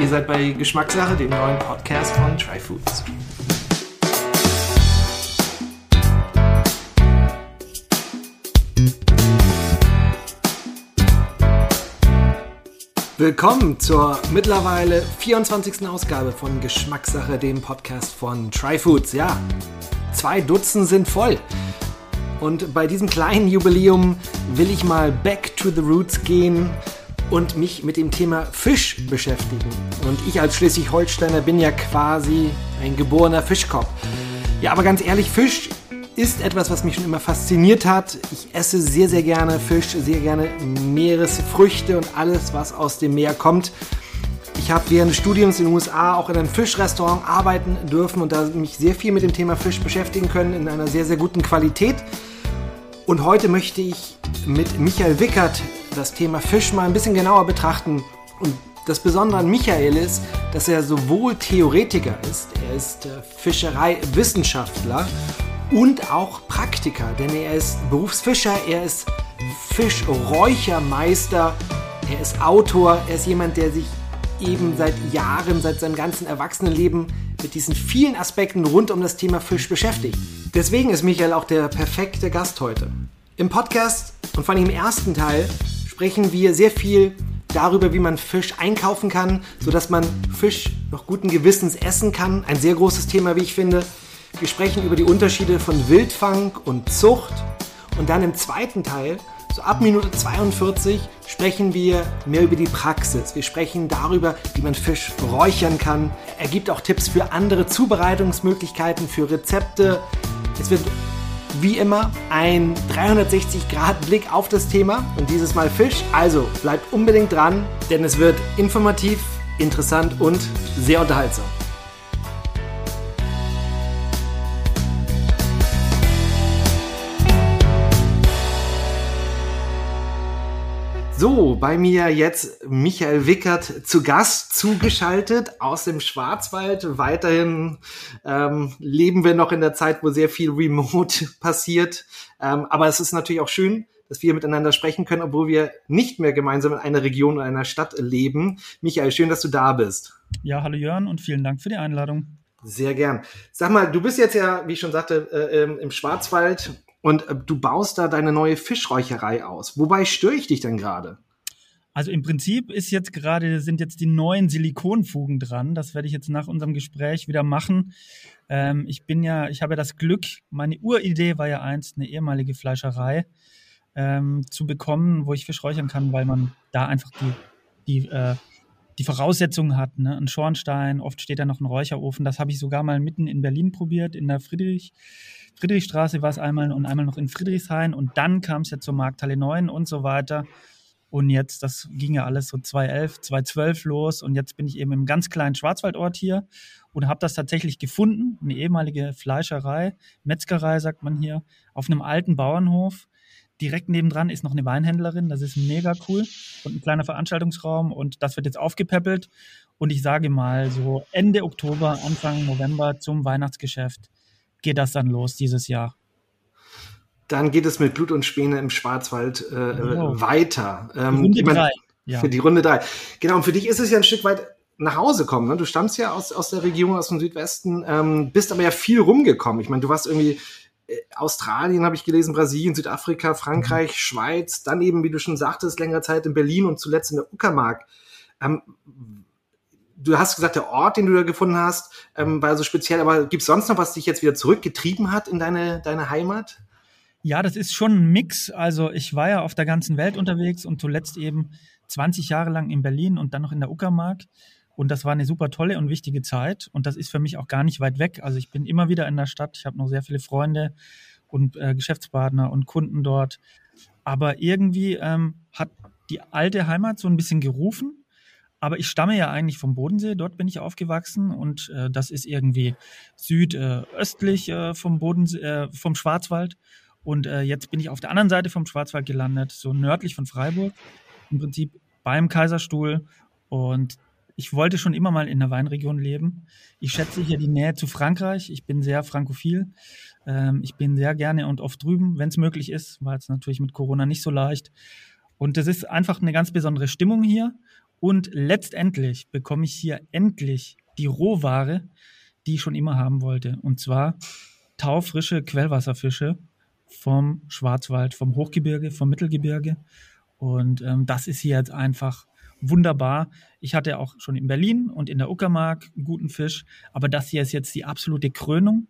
Ihr seid bei Geschmackssache, dem neuen Podcast von Tryfoods. Willkommen zur mittlerweile 24. Ausgabe von Geschmackssache, dem Podcast von Tryfoods. Ja, zwei Dutzend sind voll. Und bei diesem kleinen Jubiläum will ich mal back to the roots gehen und mich mit dem Thema Fisch beschäftigen. Und ich als Schleswig-Holsteiner bin ja quasi ein geborener Fischkopf. Ja, aber ganz ehrlich, Fisch ist etwas, was mich schon immer fasziniert hat. Ich esse sehr, sehr gerne Fisch, sehr gerne Meeresfrüchte und alles, was aus dem Meer kommt. Ich habe während des Studiums in den USA auch in einem Fischrestaurant arbeiten dürfen und da mich sehr viel mit dem Thema Fisch beschäftigen können in einer sehr, sehr guten Qualität. Und heute möchte ich mit Michael Wickert das Thema Fisch mal ein bisschen genauer betrachten. Und das Besondere an Michael ist, dass er sowohl Theoretiker ist, er ist äh, Fischereiwissenschaftler und auch Praktiker, denn er ist Berufsfischer, er ist Fischräuchermeister, er ist Autor, er ist jemand, der sich eben seit Jahren, seit seinem ganzen Erwachsenenleben mit diesen vielen Aspekten rund um das Thema Fisch beschäftigt. Deswegen ist Michael auch der perfekte Gast heute. Im Podcast und vor allem im ersten Teil sprechen wir sehr viel darüber, wie man Fisch einkaufen kann, sodass man Fisch noch guten Gewissens essen kann. Ein sehr großes Thema, wie ich finde. Wir sprechen über die Unterschiede von Wildfang und Zucht. Und dann im zweiten Teil, so ab Minute 42, sprechen wir mehr über die Praxis. Wir sprechen darüber, wie man Fisch räuchern kann. Er gibt auch Tipps für andere Zubereitungsmöglichkeiten, für Rezepte. Es wird wie immer ein 360-Grad-Blick auf das Thema und dieses Mal Fisch. Also bleibt unbedingt dran, denn es wird informativ, interessant und sehr unterhaltsam. So, bei mir jetzt Michael Wickert zu Gast zugeschaltet aus dem Schwarzwald. Weiterhin ähm, leben wir noch in der Zeit, wo sehr viel Remote passiert. Ähm, aber es ist natürlich auch schön, dass wir miteinander sprechen können, obwohl wir nicht mehr gemeinsam in einer Region oder einer Stadt leben. Michael, schön, dass du da bist. Ja, hallo Jörn und vielen Dank für die Einladung. Sehr gern. Sag mal, du bist jetzt ja, wie ich schon sagte, äh, im Schwarzwald und äh, du baust da deine neue Fischräucherei aus. Wobei störe ich dich denn gerade? Also im Prinzip ist jetzt gerade, sind jetzt die neuen Silikonfugen dran. Das werde ich jetzt nach unserem Gespräch wieder machen. Ähm, ich bin ja, ich habe ja das Glück, meine Uridee war ja einst eine ehemalige Fleischerei ähm, zu bekommen, wo ich Fisch räuchern kann, weil man da einfach die, die, äh, die Voraussetzungen hat. Ne? Ein Schornstein, oft steht da noch ein Räucherofen. Das habe ich sogar mal mitten in Berlin probiert, in der Friedrich, Friedrichstraße war es einmal und einmal noch in Friedrichshain und dann kam es ja zur Markthalle 9 und so weiter. Und jetzt, das ging ja alles so 2011, 2012 los und jetzt bin ich eben im ganz kleinen Schwarzwaldort hier und habe das tatsächlich gefunden, eine ehemalige Fleischerei, Metzgerei sagt man hier, auf einem alten Bauernhof. Direkt nebendran ist noch eine Weinhändlerin, das ist mega cool und ein kleiner Veranstaltungsraum und das wird jetzt aufgepäppelt und ich sage mal so Ende Oktober, Anfang November zum Weihnachtsgeschäft geht das dann los dieses Jahr. Dann geht es mit Blut und Späne im Schwarzwald äh, genau. weiter. Ähm, Runde meine, drei. Ja. Für die Runde drei. Genau, und für dich ist es ja ein Stück weit nach Hause kommen. Ne? Du stammst ja aus, aus der Region, aus dem Südwesten, ähm, bist aber ja viel rumgekommen. Ich meine, du warst irgendwie äh, Australien, habe ich gelesen, Brasilien, Südafrika, Frankreich, mhm. Schweiz, dann eben, wie du schon sagtest, längere Zeit in Berlin und zuletzt in der Uckermark. Ähm, du hast gesagt, der Ort, den du da gefunden hast, ähm, war so speziell, aber gibt es sonst noch, was dich jetzt wieder zurückgetrieben hat in deine, deine Heimat? Ja, das ist schon ein Mix. Also ich war ja auf der ganzen Welt unterwegs und zuletzt eben 20 Jahre lang in Berlin und dann noch in der Uckermark. Und das war eine super tolle und wichtige Zeit. Und das ist für mich auch gar nicht weit weg. Also ich bin immer wieder in der Stadt. Ich habe noch sehr viele Freunde und äh, Geschäftspartner und Kunden dort. Aber irgendwie ähm, hat die alte Heimat so ein bisschen gerufen. Aber ich stamme ja eigentlich vom Bodensee, dort bin ich aufgewachsen und äh, das ist irgendwie südöstlich äh, vom Bodensee, äh, vom Schwarzwald. Und äh, jetzt bin ich auf der anderen Seite vom Schwarzwald gelandet, so nördlich von Freiburg, im Prinzip beim Kaiserstuhl. Und ich wollte schon immer mal in der Weinregion leben. Ich schätze hier die Nähe zu Frankreich. Ich bin sehr frankophil. Ähm, ich bin sehr gerne und oft drüben, wenn es möglich ist. War jetzt natürlich mit Corona nicht so leicht. Und es ist einfach eine ganz besondere Stimmung hier. Und letztendlich bekomme ich hier endlich die Rohware, die ich schon immer haben wollte. Und zwar taufrische Quellwasserfische vom Schwarzwald, vom Hochgebirge, vom Mittelgebirge. Und ähm, das ist hier jetzt einfach wunderbar. Ich hatte auch schon in Berlin und in der Uckermark guten Fisch, aber das hier ist jetzt die absolute Krönung.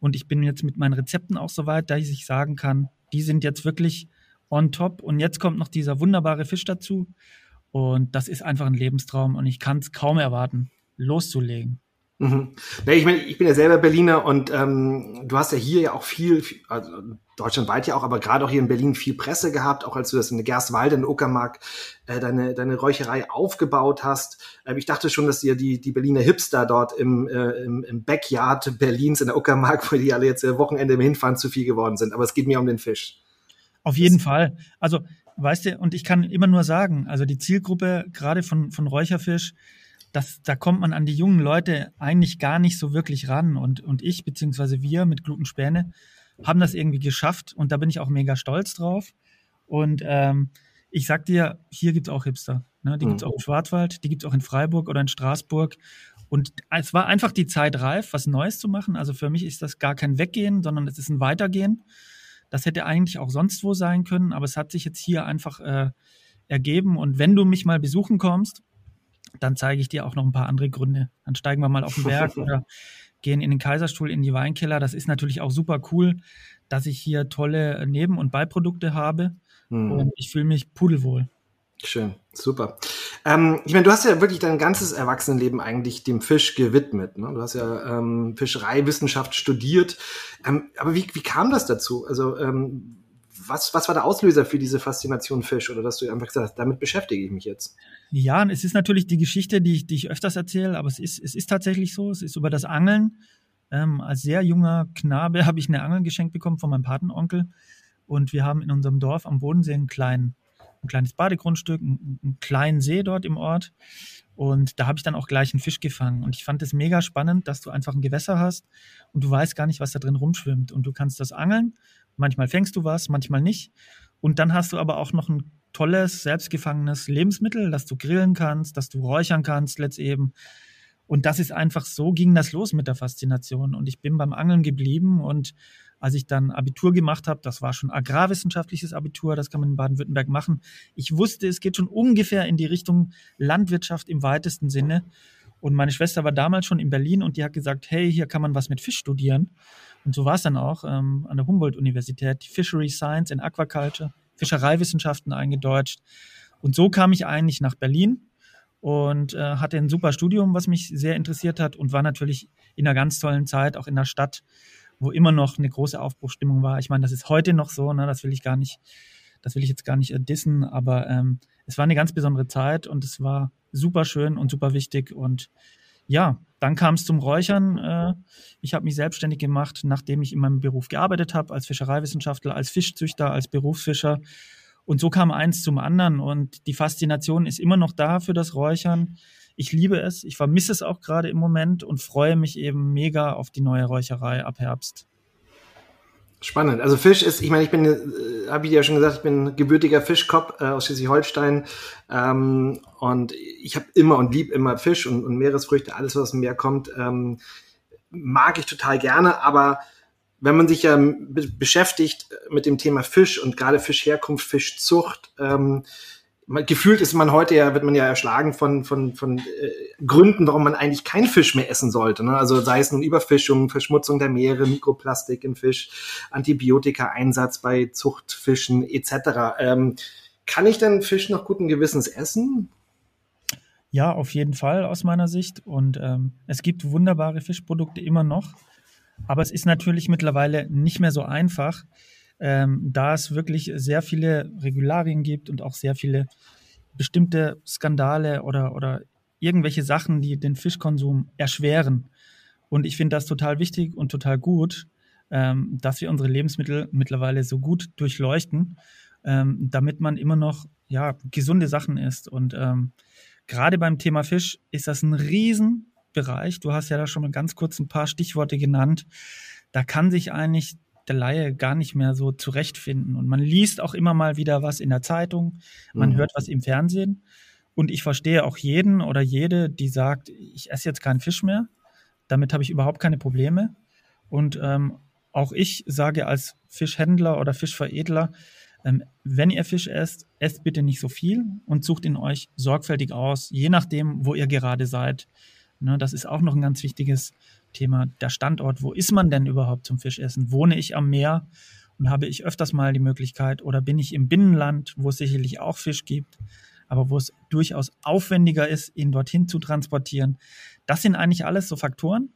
Und ich bin jetzt mit meinen Rezepten auch so weit, dass ich sagen kann, die sind jetzt wirklich on top. Und jetzt kommt noch dieser wunderbare Fisch dazu. Und das ist einfach ein Lebenstraum und ich kann es kaum erwarten, loszulegen. Mhm. Ja, ich, meine, ich bin ja selber Berliner und ähm, du hast ja hier ja auch viel, also deutschlandweit ja auch, aber gerade auch hier in Berlin viel Presse gehabt, auch als du das in der Gerstwalde, in Uckermark, äh, deine, deine Räucherei aufgebaut hast. Äh, ich dachte schon, dass dir die, die Berliner Hipster dort im, äh, im, im Backyard Berlins in der Uckermark, wo die alle jetzt äh, Wochenende im Hinfahren zu viel geworden sind. Aber es geht mir um den Fisch. Auf jeden das Fall. Also, weißt du, und ich kann immer nur sagen, also die Zielgruppe gerade von, von Räucherfisch, das, da kommt man an die jungen Leute eigentlich gar nicht so wirklich ran. Und, und ich, beziehungsweise wir mit Glutenspäne, haben das irgendwie geschafft und da bin ich auch mega stolz drauf. Und ähm, ich sag dir, hier gibt's auch Hipster. Ne? Die mhm. gibt's auch im Schwarzwald, die gibt's auch in Freiburg oder in Straßburg. Und es war einfach die Zeit reif, was Neues zu machen. Also für mich ist das gar kein Weggehen, sondern es ist ein Weitergehen. Das hätte eigentlich auch sonst wo sein können, aber es hat sich jetzt hier einfach äh, ergeben. Und wenn du mich mal besuchen kommst, dann zeige ich dir auch noch ein paar andere Gründe. Dann steigen wir mal auf den Berg oder gehen in den Kaiserstuhl, in die Weinkeller. Das ist natürlich auch super cool, dass ich hier tolle Neben- und Beiprodukte habe. Mhm. Und ich fühle mich pudelwohl. Schön, super. Ähm, ich meine, du hast ja wirklich dein ganzes Erwachsenenleben eigentlich dem Fisch gewidmet. Ne? Du hast ja ähm, Fischereiwissenschaft studiert. Ähm, aber wie, wie kam das dazu? Also ähm, was, was war der Auslöser für diese Faszination Fisch? Oder dass du einfach gesagt hast, damit beschäftige ich mich jetzt? Ja, es ist natürlich die Geschichte, die ich, die ich öfters erzähle, aber es ist, es ist tatsächlich so. Es ist über das Angeln. Ähm, als sehr junger Knabe habe ich eine Angel geschenkt bekommen von meinem Patenonkel. Und wir haben in unserem Dorf am Bodensee einen kleinen, ein kleines Badegrundstück, einen, einen kleinen See dort im Ort. Und da habe ich dann auch gleich einen Fisch gefangen. Und ich fand es mega spannend, dass du einfach ein Gewässer hast und du weißt gar nicht, was da drin rumschwimmt. Und du kannst das angeln Manchmal fängst du was, manchmal nicht. Und dann hast du aber auch noch ein tolles, selbstgefangenes Lebensmittel, das du grillen kannst, das du räuchern kannst, letzteben. Und das ist einfach so, ging das los mit der Faszination. Und ich bin beim Angeln geblieben. Und als ich dann Abitur gemacht habe, das war schon agrarwissenschaftliches Abitur, das kann man in Baden-Württemberg machen. Ich wusste, es geht schon ungefähr in die Richtung Landwirtschaft im weitesten Sinne. Und meine Schwester war damals schon in Berlin und die hat gesagt, hey, hier kann man was mit Fisch studieren. Und so war es dann auch ähm, an der Humboldt-Universität, Fishery Science and Aquaculture, Fischereiwissenschaften eingedeutscht. Und so kam ich eigentlich nach Berlin und äh, hatte ein super Studium, was mich sehr interessiert hat und war natürlich in einer ganz tollen Zeit, auch in der Stadt, wo immer noch eine große Aufbruchstimmung war. Ich meine, das ist heute noch so, ne, das will ich gar nicht, das will ich jetzt gar nicht äh, dissen, aber ähm, es war eine ganz besondere Zeit und es war super schön und super wichtig. Und ja, dann kam es zum Räuchern. Äh, ich habe mich selbstständig gemacht, nachdem ich in meinem Beruf gearbeitet habe, als Fischereiwissenschaftler, als Fischzüchter, als Berufsfischer. Und so kam eins zum anderen. Und die Faszination ist immer noch da für das Räuchern. Ich liebe es. Ich vermisse es auch gerade im Moment und freue mich eben mega auf die neue Räucherei ab Herbst. Spannend. Also Fisch ist, ich meine, ich bin, äh, habe ich ja schon gesagt, ich bin gebürtiger Fischkopf äh, aus Schleswig-Holstein ähm, und ich habe immer und lieb immer Fisch und, und, Meeresfrüchte, alles was aus dem Meer kommt, ähm, mag ich total gerne. Aber wenn man sich ja beschäftigt mit dem Thema Fisch und gerade Fischherkunft, Fischzucht, ähm, gefühlt ist man heute ja, wird man ja erschlagen von, von, von äh, Gründen, warum man eigentlich keinen Fisch mehr essen sollte. Ne? Also sei es nun Überfischung, Verschmutzung der Meere, Mikroplastik im Fisch, Antibiotika-Einsatz bei Zuchtfischen etc. Ähm, kann ich denn Fisch noch guten Gewissens essen? Ja, auf jeden Fall aus meiner Sicht. Und ähm, es gibt wunderbare Fischprodukte immer noch. Aber es ist natürlich mittlerweile nicht mehr so einfach ähm, da es wirklich sehr viele Regularien gibt und auch sehr viele bestimmte Skandale oder, oder irgendwelche Sachen, die den Fischkonsum erschweren. Und ich finde das total wichtig und total gut, ähm, dass wir unsere Lebensmittel mittlerweile so gut durchleuchten, ähm, damit man immer noch ja, gesunde Sachen isst. Und ähm, gerade beim Thema Fisch ist das ein Riesenbereich. Du hast ja da schon mal ganz kurz ein paar Stichworte genannt. Da kann sich eigentlich der Laie gar nicht mehr so zurechtfinden. Und man liest auch immer mal wieder was in der Zeitung, man mhm. hört was im Fernsehen. Und ich verstehe auch jeden oder jede, die sagt, ich esse jetzt keinen Fisch mehr. Damit habe ich überhaupt keine Probleme. Und ähm, auch ich sage als Fischhändler oder Fischveredler, ähm, wenn ihr Fisch esst, esst bitte nicht so viel und sucht ihn euch sorgfältig aus, je nachdem, wo ihr gerade seid. Ne, das ist auch noch ein ganz wichtiges Thema. Der Standort, wo ist man denn überhaupt zum Fischessen? Wohne ich am Meer und habe ich öfters mal die Möglichkeit oder bin ich im Binnenland, wo es sicherlich auch Fisch gibt, aber wo es durchaus aufwendiger ist, ihn dorthin zu transportieren. Das sind eigentlich alles so Faktoren,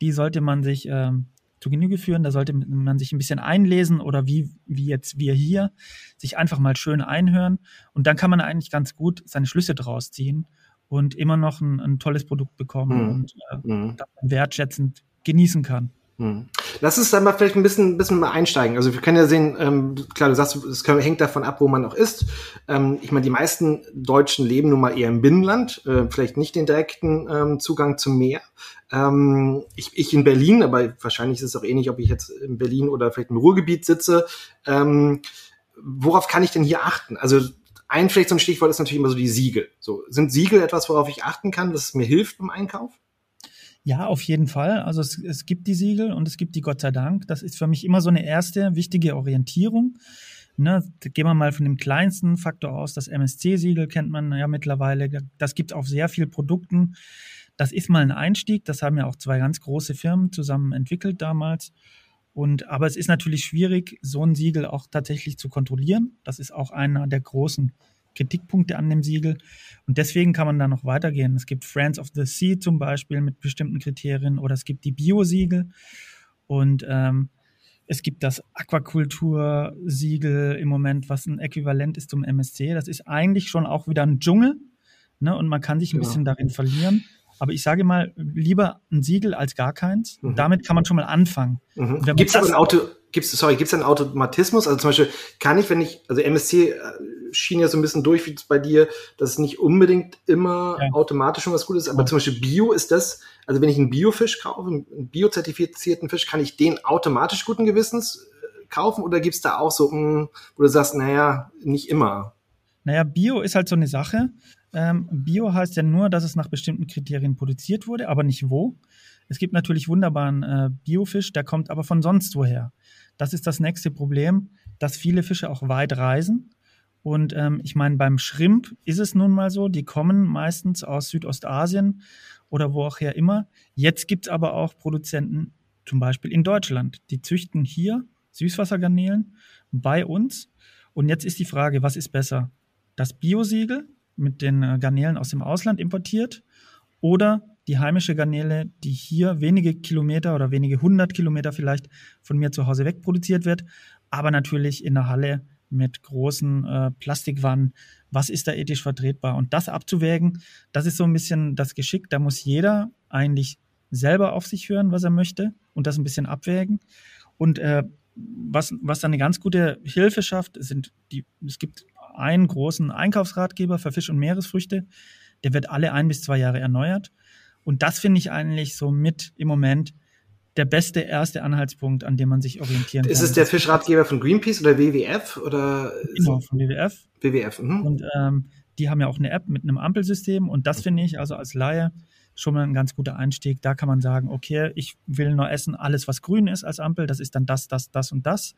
die sollte man sich ähm, zu Genüge führen. Da sollte man sich ein bisschen einlesen oder wie, wie jetzt wir hier, sich einfach mal schön einhören. Und dann kann man eigentlich ganz gut seine Schlüsse draus ziehen und immer noch ein, ein tolles Produkt bekommen mhm. und äh, mhm. wertschätzend genießen kann. Hm. Lass uns dann mal vielleicht ein bisschen, ein bisschen mal einsteigen. Also wir können ja sehen, ähm, klar, du sagst, es hängt davon ab, wo man auch ist. Ähm, ich meine, die meisten Deutschen leben nun mal eher im Binnenland, äh, vielleicht nicht den direkten ähm, Zugang zum Meer. Ähm, ich, ich in Berlin, aber wahrscheinlich ist es auch ähnlich, ob ich jetzt in Berlin oder vielleicht im Ruhrgebiet sitze. Ähm, worauf kann ich denn hier achten? Also ein vielleicht so ein Stichwort ist natürlich immer so die Siegel. So sind Siegel etwas, worauf ich achten kann, dass es mir hilft beim Einkauf? Ja, auf jeden Fall. Also es, es gibt die Siegel und es gibt die Gott sei Dank. Das ist für mich immer so eine erste wichtige Orientierung. Ne, gehen wir mal von dem kleinsten Faktor aus. Das MSC-Siegel kennt man ja mittlerweile. Das gibt es auf sehr vielen Produkten. Das ist mal ein Einstieg. Das haben ja auch zwei ganz große Firmen zusammen entwickelt damals. Und, aber es ist natürlich schwierig, so ein Siegel auch tatsächlich zu kontrollieren. Das ist auch einer der großen Kritikpunkte an dem Siegel. Und deswegen kann man da noch weitergehen. Es gibt Friends of the Sea zum Beispiel mit bestimmten Kriterien oder es gibt die Bio-Siegel und ähm, es gibt das Aquakultur-Siegel im Moment, was ein Äquivalent ist zum MSC. Das ist eigentlich schon auch wieder ein Dschungel ne? und man kann sich ein genau. bisschen darin verlieren. Aber ich sage mal, lieber ein Siegel als gar keins. Mhm. Damit kann man schon mal anfangen. Mhm. Gibt es ein Auto, gibt's, sorry, gibt es einen Automatismus? Also zum Beispiel kann ich, wenn ich, also MSC äh, schien ja so ein bisschen durch wie bei dir, dass es nicht unbedingt immer ja. automatisch schon was Gutes ist, aber ja. zum Beispiel Bio ist das, also wenn ich einen Biofisch kaufe, einen biozertifizierten Fisch, kann ich den automatisch guten Gewissens äh, kaufen oder gibt es da auch so, mh, hm, wo du sagst, naja, nicht immer? Naja, Bio ist halt so eine Sache. Ähm, Bio heißt ja nur, dass es nach bestimmten Kriterien produziert wurde, aber nicht wo. Es gibt natürlich wunderbaren äh, Biofisch, der kommt aber von sonst woher. Das ist das nächste Problem, dass viele Fische auch weit reisen und ähm, ich meine, beim Shrimp ist es nun mal so, die kommen meistens aus Südostasien oder wo auch her immer. Jetzt gibt's aber auch Produzenten, zum Beispiel in Deutschland, die züchten hier Süßwassergarnelen bei uns. Und jetzt ist die Frage, was ist besser? Das Biosiegel mit den äh, Garnelen aus dem Ausland importiert oder die heimische Garnele, die hier wenige Kilometer oder wenige hundert Kilometer vielleicht von mir zu Hause weg produziert wird, aber natürlich in der Halle mit großen äh, Plastikwannen. Was ist da ethisch vertretbar? Und das abzuwägen, das ist so ein bisschen das Geschick. Da muss jeder eigentlich selber auf sich hören, was er möchte und das ein bisschen abwägen. Und äh, was, was dann eine ganz gute Hilfe schafft, sind die, es gibt einen großen Einkaufsratgeber für Fisch und Meeresfrüchte, der wird alle ein bis zwei Jahre erneuert. Und das finde ich eigentlich so mit im Moment der beste erste Anhaltspunkt, an dem man sich orientieren ist kann. Ist es der Fischratgeber von Greenpeace oder WWF? Oder genau, von WWF. WWF. Mhm. Und ähm, die haben ja auch eine App mit einem Ampelsystem und das finde ich also als Laie schon mal ein ganz guter Einstieg. Da kann man sagen, okay, ich will nur essen, alles was grün ist als Ampel, das ist dann das, das, das und das.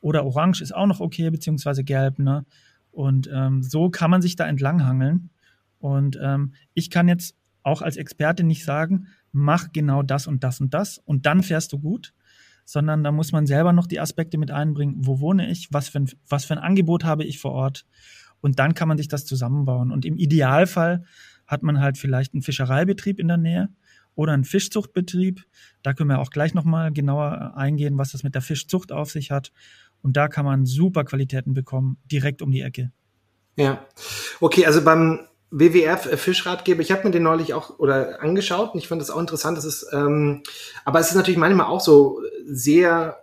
Oder orange ist auch noch okay, beziehungsweise gelb. Ne? Und ähm, so kann man sich da entlanghangeln. Und ähm, ich kann jetzt auch als Experte nicht sagen, mach genau das und das und das und dann fährst du gut, sondern da muss man selber noch die Aspekte mit einbringen. Wo wohne ich? Was für ein, was für ein Angebot habe ich vor Ort? Und dann kann man sich das zusammenbauen. Und im Idealfall hat man halt vielleicht einen Fischereibetrieb in der Nähe oder einen Fischzuchtbetrieb. Da können wir auch gleich nochmal genauer eingehen, was das mit der Fischzucht auf sich hat. Und da kann man super Qualitäten bekommen, direkt um die Ecke. Ja. Okay, also beim WWF äh, Fischratgeber, ich habe mir den neulich auch oder angeschaut und ich fand das auch interessant. Das ist, ähm, aber es ist natürlich manchmal auch so sehr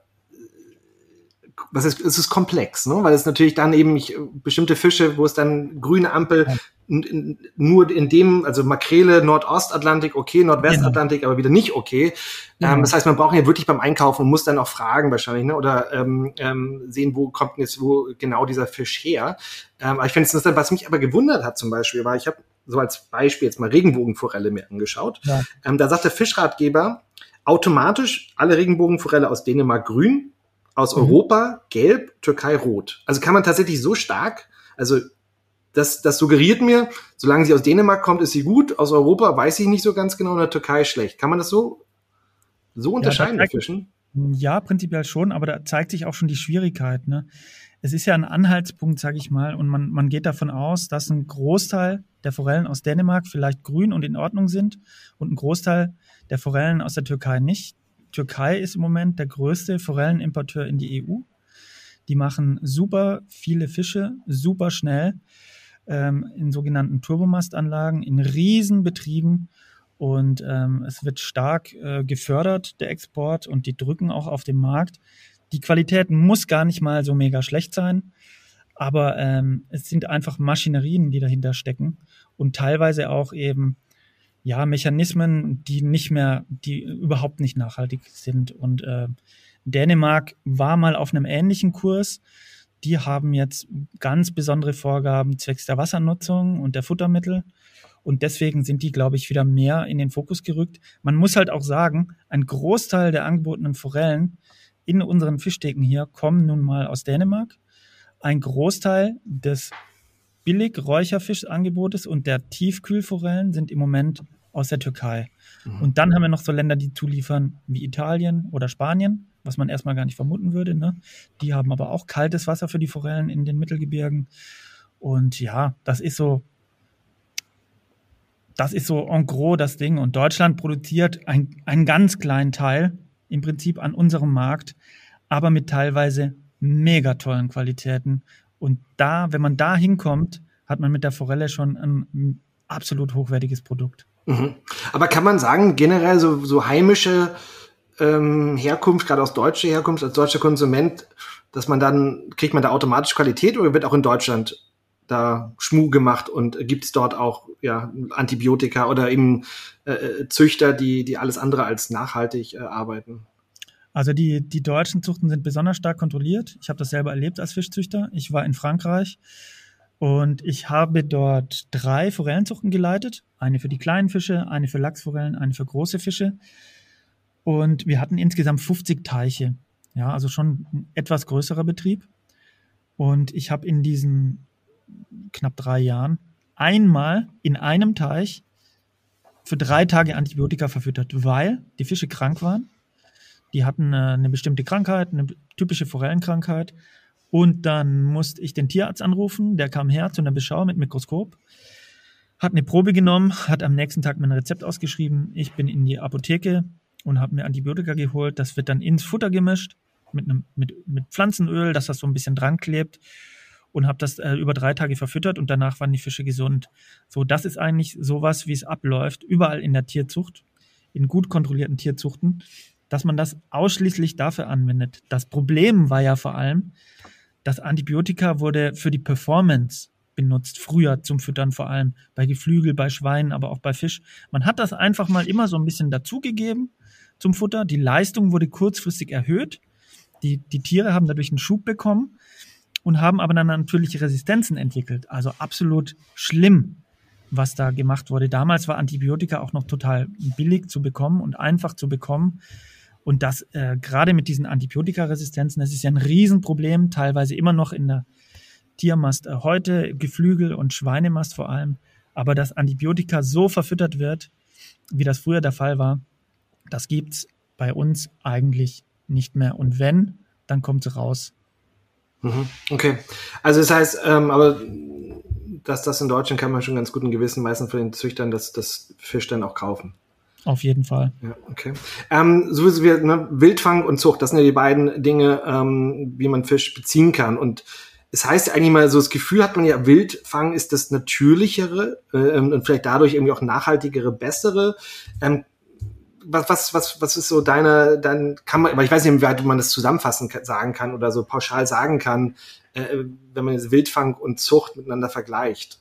was ist, es ist komplex, ne? weil es natürlich dann eben ich, bestimmte Fische, wo es dann grüne Ampel. Nur in dem, also Makrele Nordostatlantik okay, Nordwestatlantik genau. aber wieder nicht okay. Ähm, das heißt, man braucht ja wirklich beim Einkaufen und muss dann auch fragen wahrscheinlich, ne? oder ähm, ähm, sehen, wo kommt jetzt wo genau dieser Fisch her. Ähm, aber ich finde es was mich aber gewundert hat zum Beispiel, war ich habe so als Beispiel jetzt mal Regenbogenforelle mir angeschaut. Ja. Ähm, da sagt der Fischratgeber, automatisch alle Regenbogenforelle aus Dänemark grün, aus mhm. Europa gelb, Türkei rot. Also kann man tatsächlich so stark, also das, das suggeriert mir, solange sie aus Dänemark kommt, ist sie gut, aus Europa weiß ich nicht so ganz genau, in der Türkei schlecht. Kann man das so, so unterscheiden ja, Fischen? Ja, prinzipiell schon, aber da zeigt sich auch schon die Schwierigkeit. Ne? Es ist ja ein Anhaltspunkt, sage ich mal, und man, man geht davon aus, dass ein Großteil der Forellen aus Dänemark vielleicht grün und in Ordnung sind und ein Großteil der Forellen aus der Türkei nicht. Türkei ist im Moment der größte Forellenimporteur in die EU. Die machen super viele Fische, super schnell ähm, in sogenannten Turbomastanlagen, in Riesenbetrieben. Und ähm, es wird stark äh, gefördert, der Export, und die drücken auch auf den Markt. Die Qualität muss gar nicht mal so mega schlecht sein, aber ähm, es sind einfach Maschinerien, die dahinter stecken und teilweise auch eben ja, Mechanismen, die nicht mehr, die überhaupt nicht nachhaltig sind. Und äh, Dänemark war mal auf einem ähnlichen Kurs. Die haben jetzt ganz besondere Vorgaben zwecks der Wassernutzung und der Futtermittel. Und deswegen sind die, glaube ich, wieder mehr in den Fokus gerückt. Man muss halt auch sagen, ein Großteil der angebotenen Forellen in unseren Fischdecken hier kommen nun mal aus Dänemark. Ein Großteil des Billig-Räucherfischangebotes und der Tiefkühlforellen sind im Moment aus der Türkei. Mhm. Und dann haben wir noch so Länder, die zuliefern, wie Italien oder Spanien, was man erstmal gar nicht vermuten würde. Ne? Die haben aber auch kaltes Wasser für die Forellen in den Mittelgebirgen. Und ja, das ist so, das ist so en gros das Ding. Und Deutschland produziert ein, einen ganz kleinen Teil im Prinzip an unserem Markt, aber mit teilweise mega tollen Qualitäten. Und da, wenn man da hinkommt, hat man mit der Forelle schon ein, absolut hochwertiges Produkt. Mhm. Aber kann man sagen, generell so, so heimische ähm, Herkunft, gerade aus deutscher Herkunft, als deutscher Konsument, dass man dann, kriegt man da automatisch Qualität oder wird auch in Deutschland da Schmu gemacht und gibt es dort auch ja, Antibiotika oder eben äh, Züchter, die, die alles andere als nachhaltig äh, arbeiten? Also die, die deutschen Zuchten sind besonders stark kontrolliert. Ich habe das selber erlebt als Fischzüchter. Ich war in Frankreich und ich habe dort drei Forellenzuchten geleitet. Eine für die kleinen Fische, eine für Lachsforellen, eine für große Fische. Und wir hatten insgesamt 50 Teiche. Ja, also schon ein etwas größerer Betrieb. Und ich habe in diesen knapp drei Jahren einmal in einem Teich für drei Tage Antibiotika verfüttert, weil die Fische krank waren die hatten äh, eine bestimmte Krankheit, eine typische Forellenkrankheit. Und dann musste ich den Tierarzt anrufen, der kam her zu einer Beschau mit Mikroskop, hat eine Probe genommen, hat am nächsten Tag mein Rezept ausgeschrieben. Ich bin in die Apotheke und habe mir Antibiotika geholt. Das wird dann ins Futter gemischt mit, einem, mit, mit Pflanzenöl, dass das so ein bisschen dran klebt und habe das äh, über drei Tage verfüttert und danach waren die Fische gesund. So, das ist eigentlich sowas, wie es abläuft, überall in der Tierzucht, in gut kontrollierten Tierzuchten dass man das ausschließlich dafür anwendet. Das Problem war ja vor allem, dass Antibiotika wurde für die Performance benutzt, früher zum Füttern vor allem, bei Geflügel, bei Schweinen, aber auch bei Fisch. Man hat das einfach mal immer so ein bisschen dazugegeben zum Futter. Die Leistung wurde kurzfristig erhöht. Die, die Tiere haben dadurch einen Schub bekommen und haben aber dann natürlich Resistenzen entwickelt. Also absolut schlimm was da gemacht wurde. Damals war Antibiotika auch noch total billig zu bekommen und einfach zu bekommen. Und das äh, gerade mit diesen Antibiotikaresistenzen, das ist ja ein Riesenproblem, teilweise immer noch in der Tiermast äh, heute, Geflügel und Schweinemast vor allem. Aber dass Antibiotika so verfüttert wird, wie das früher der Fall war, das gibt es bei uns eigentlich nicht mehr. Und wenn, dann kommt es raus. Mhm. Okay. Also das heißt, ähm, aber dass das in Deutschland kann man schon ganz guten Gewissen meistens von den Züchtern das, das Fisch dann auch kaufen. Auf jeden Fall. Ja, okay. Ähm, so wie wir, ne, Wildfang und Zucht, das sind ja die beiden Dinge, ähm, wie man Fisch beziehen kann. Und es heißt eigentlich mal so, das Gefühl hat man ja, Wildfang ist das natürlichere äh, und vielleicht dadurch irgendwie auch nachhaltigere, bessere. Ähm, was, was, was, was ist so deine, dann kann man, aber ich weiß nicht, wie weit man das zusammenfassen sagen kann oder so pauschal sagen kann, äh, wenn man jetzt Wildfang und Zucht miteinander vergleicht.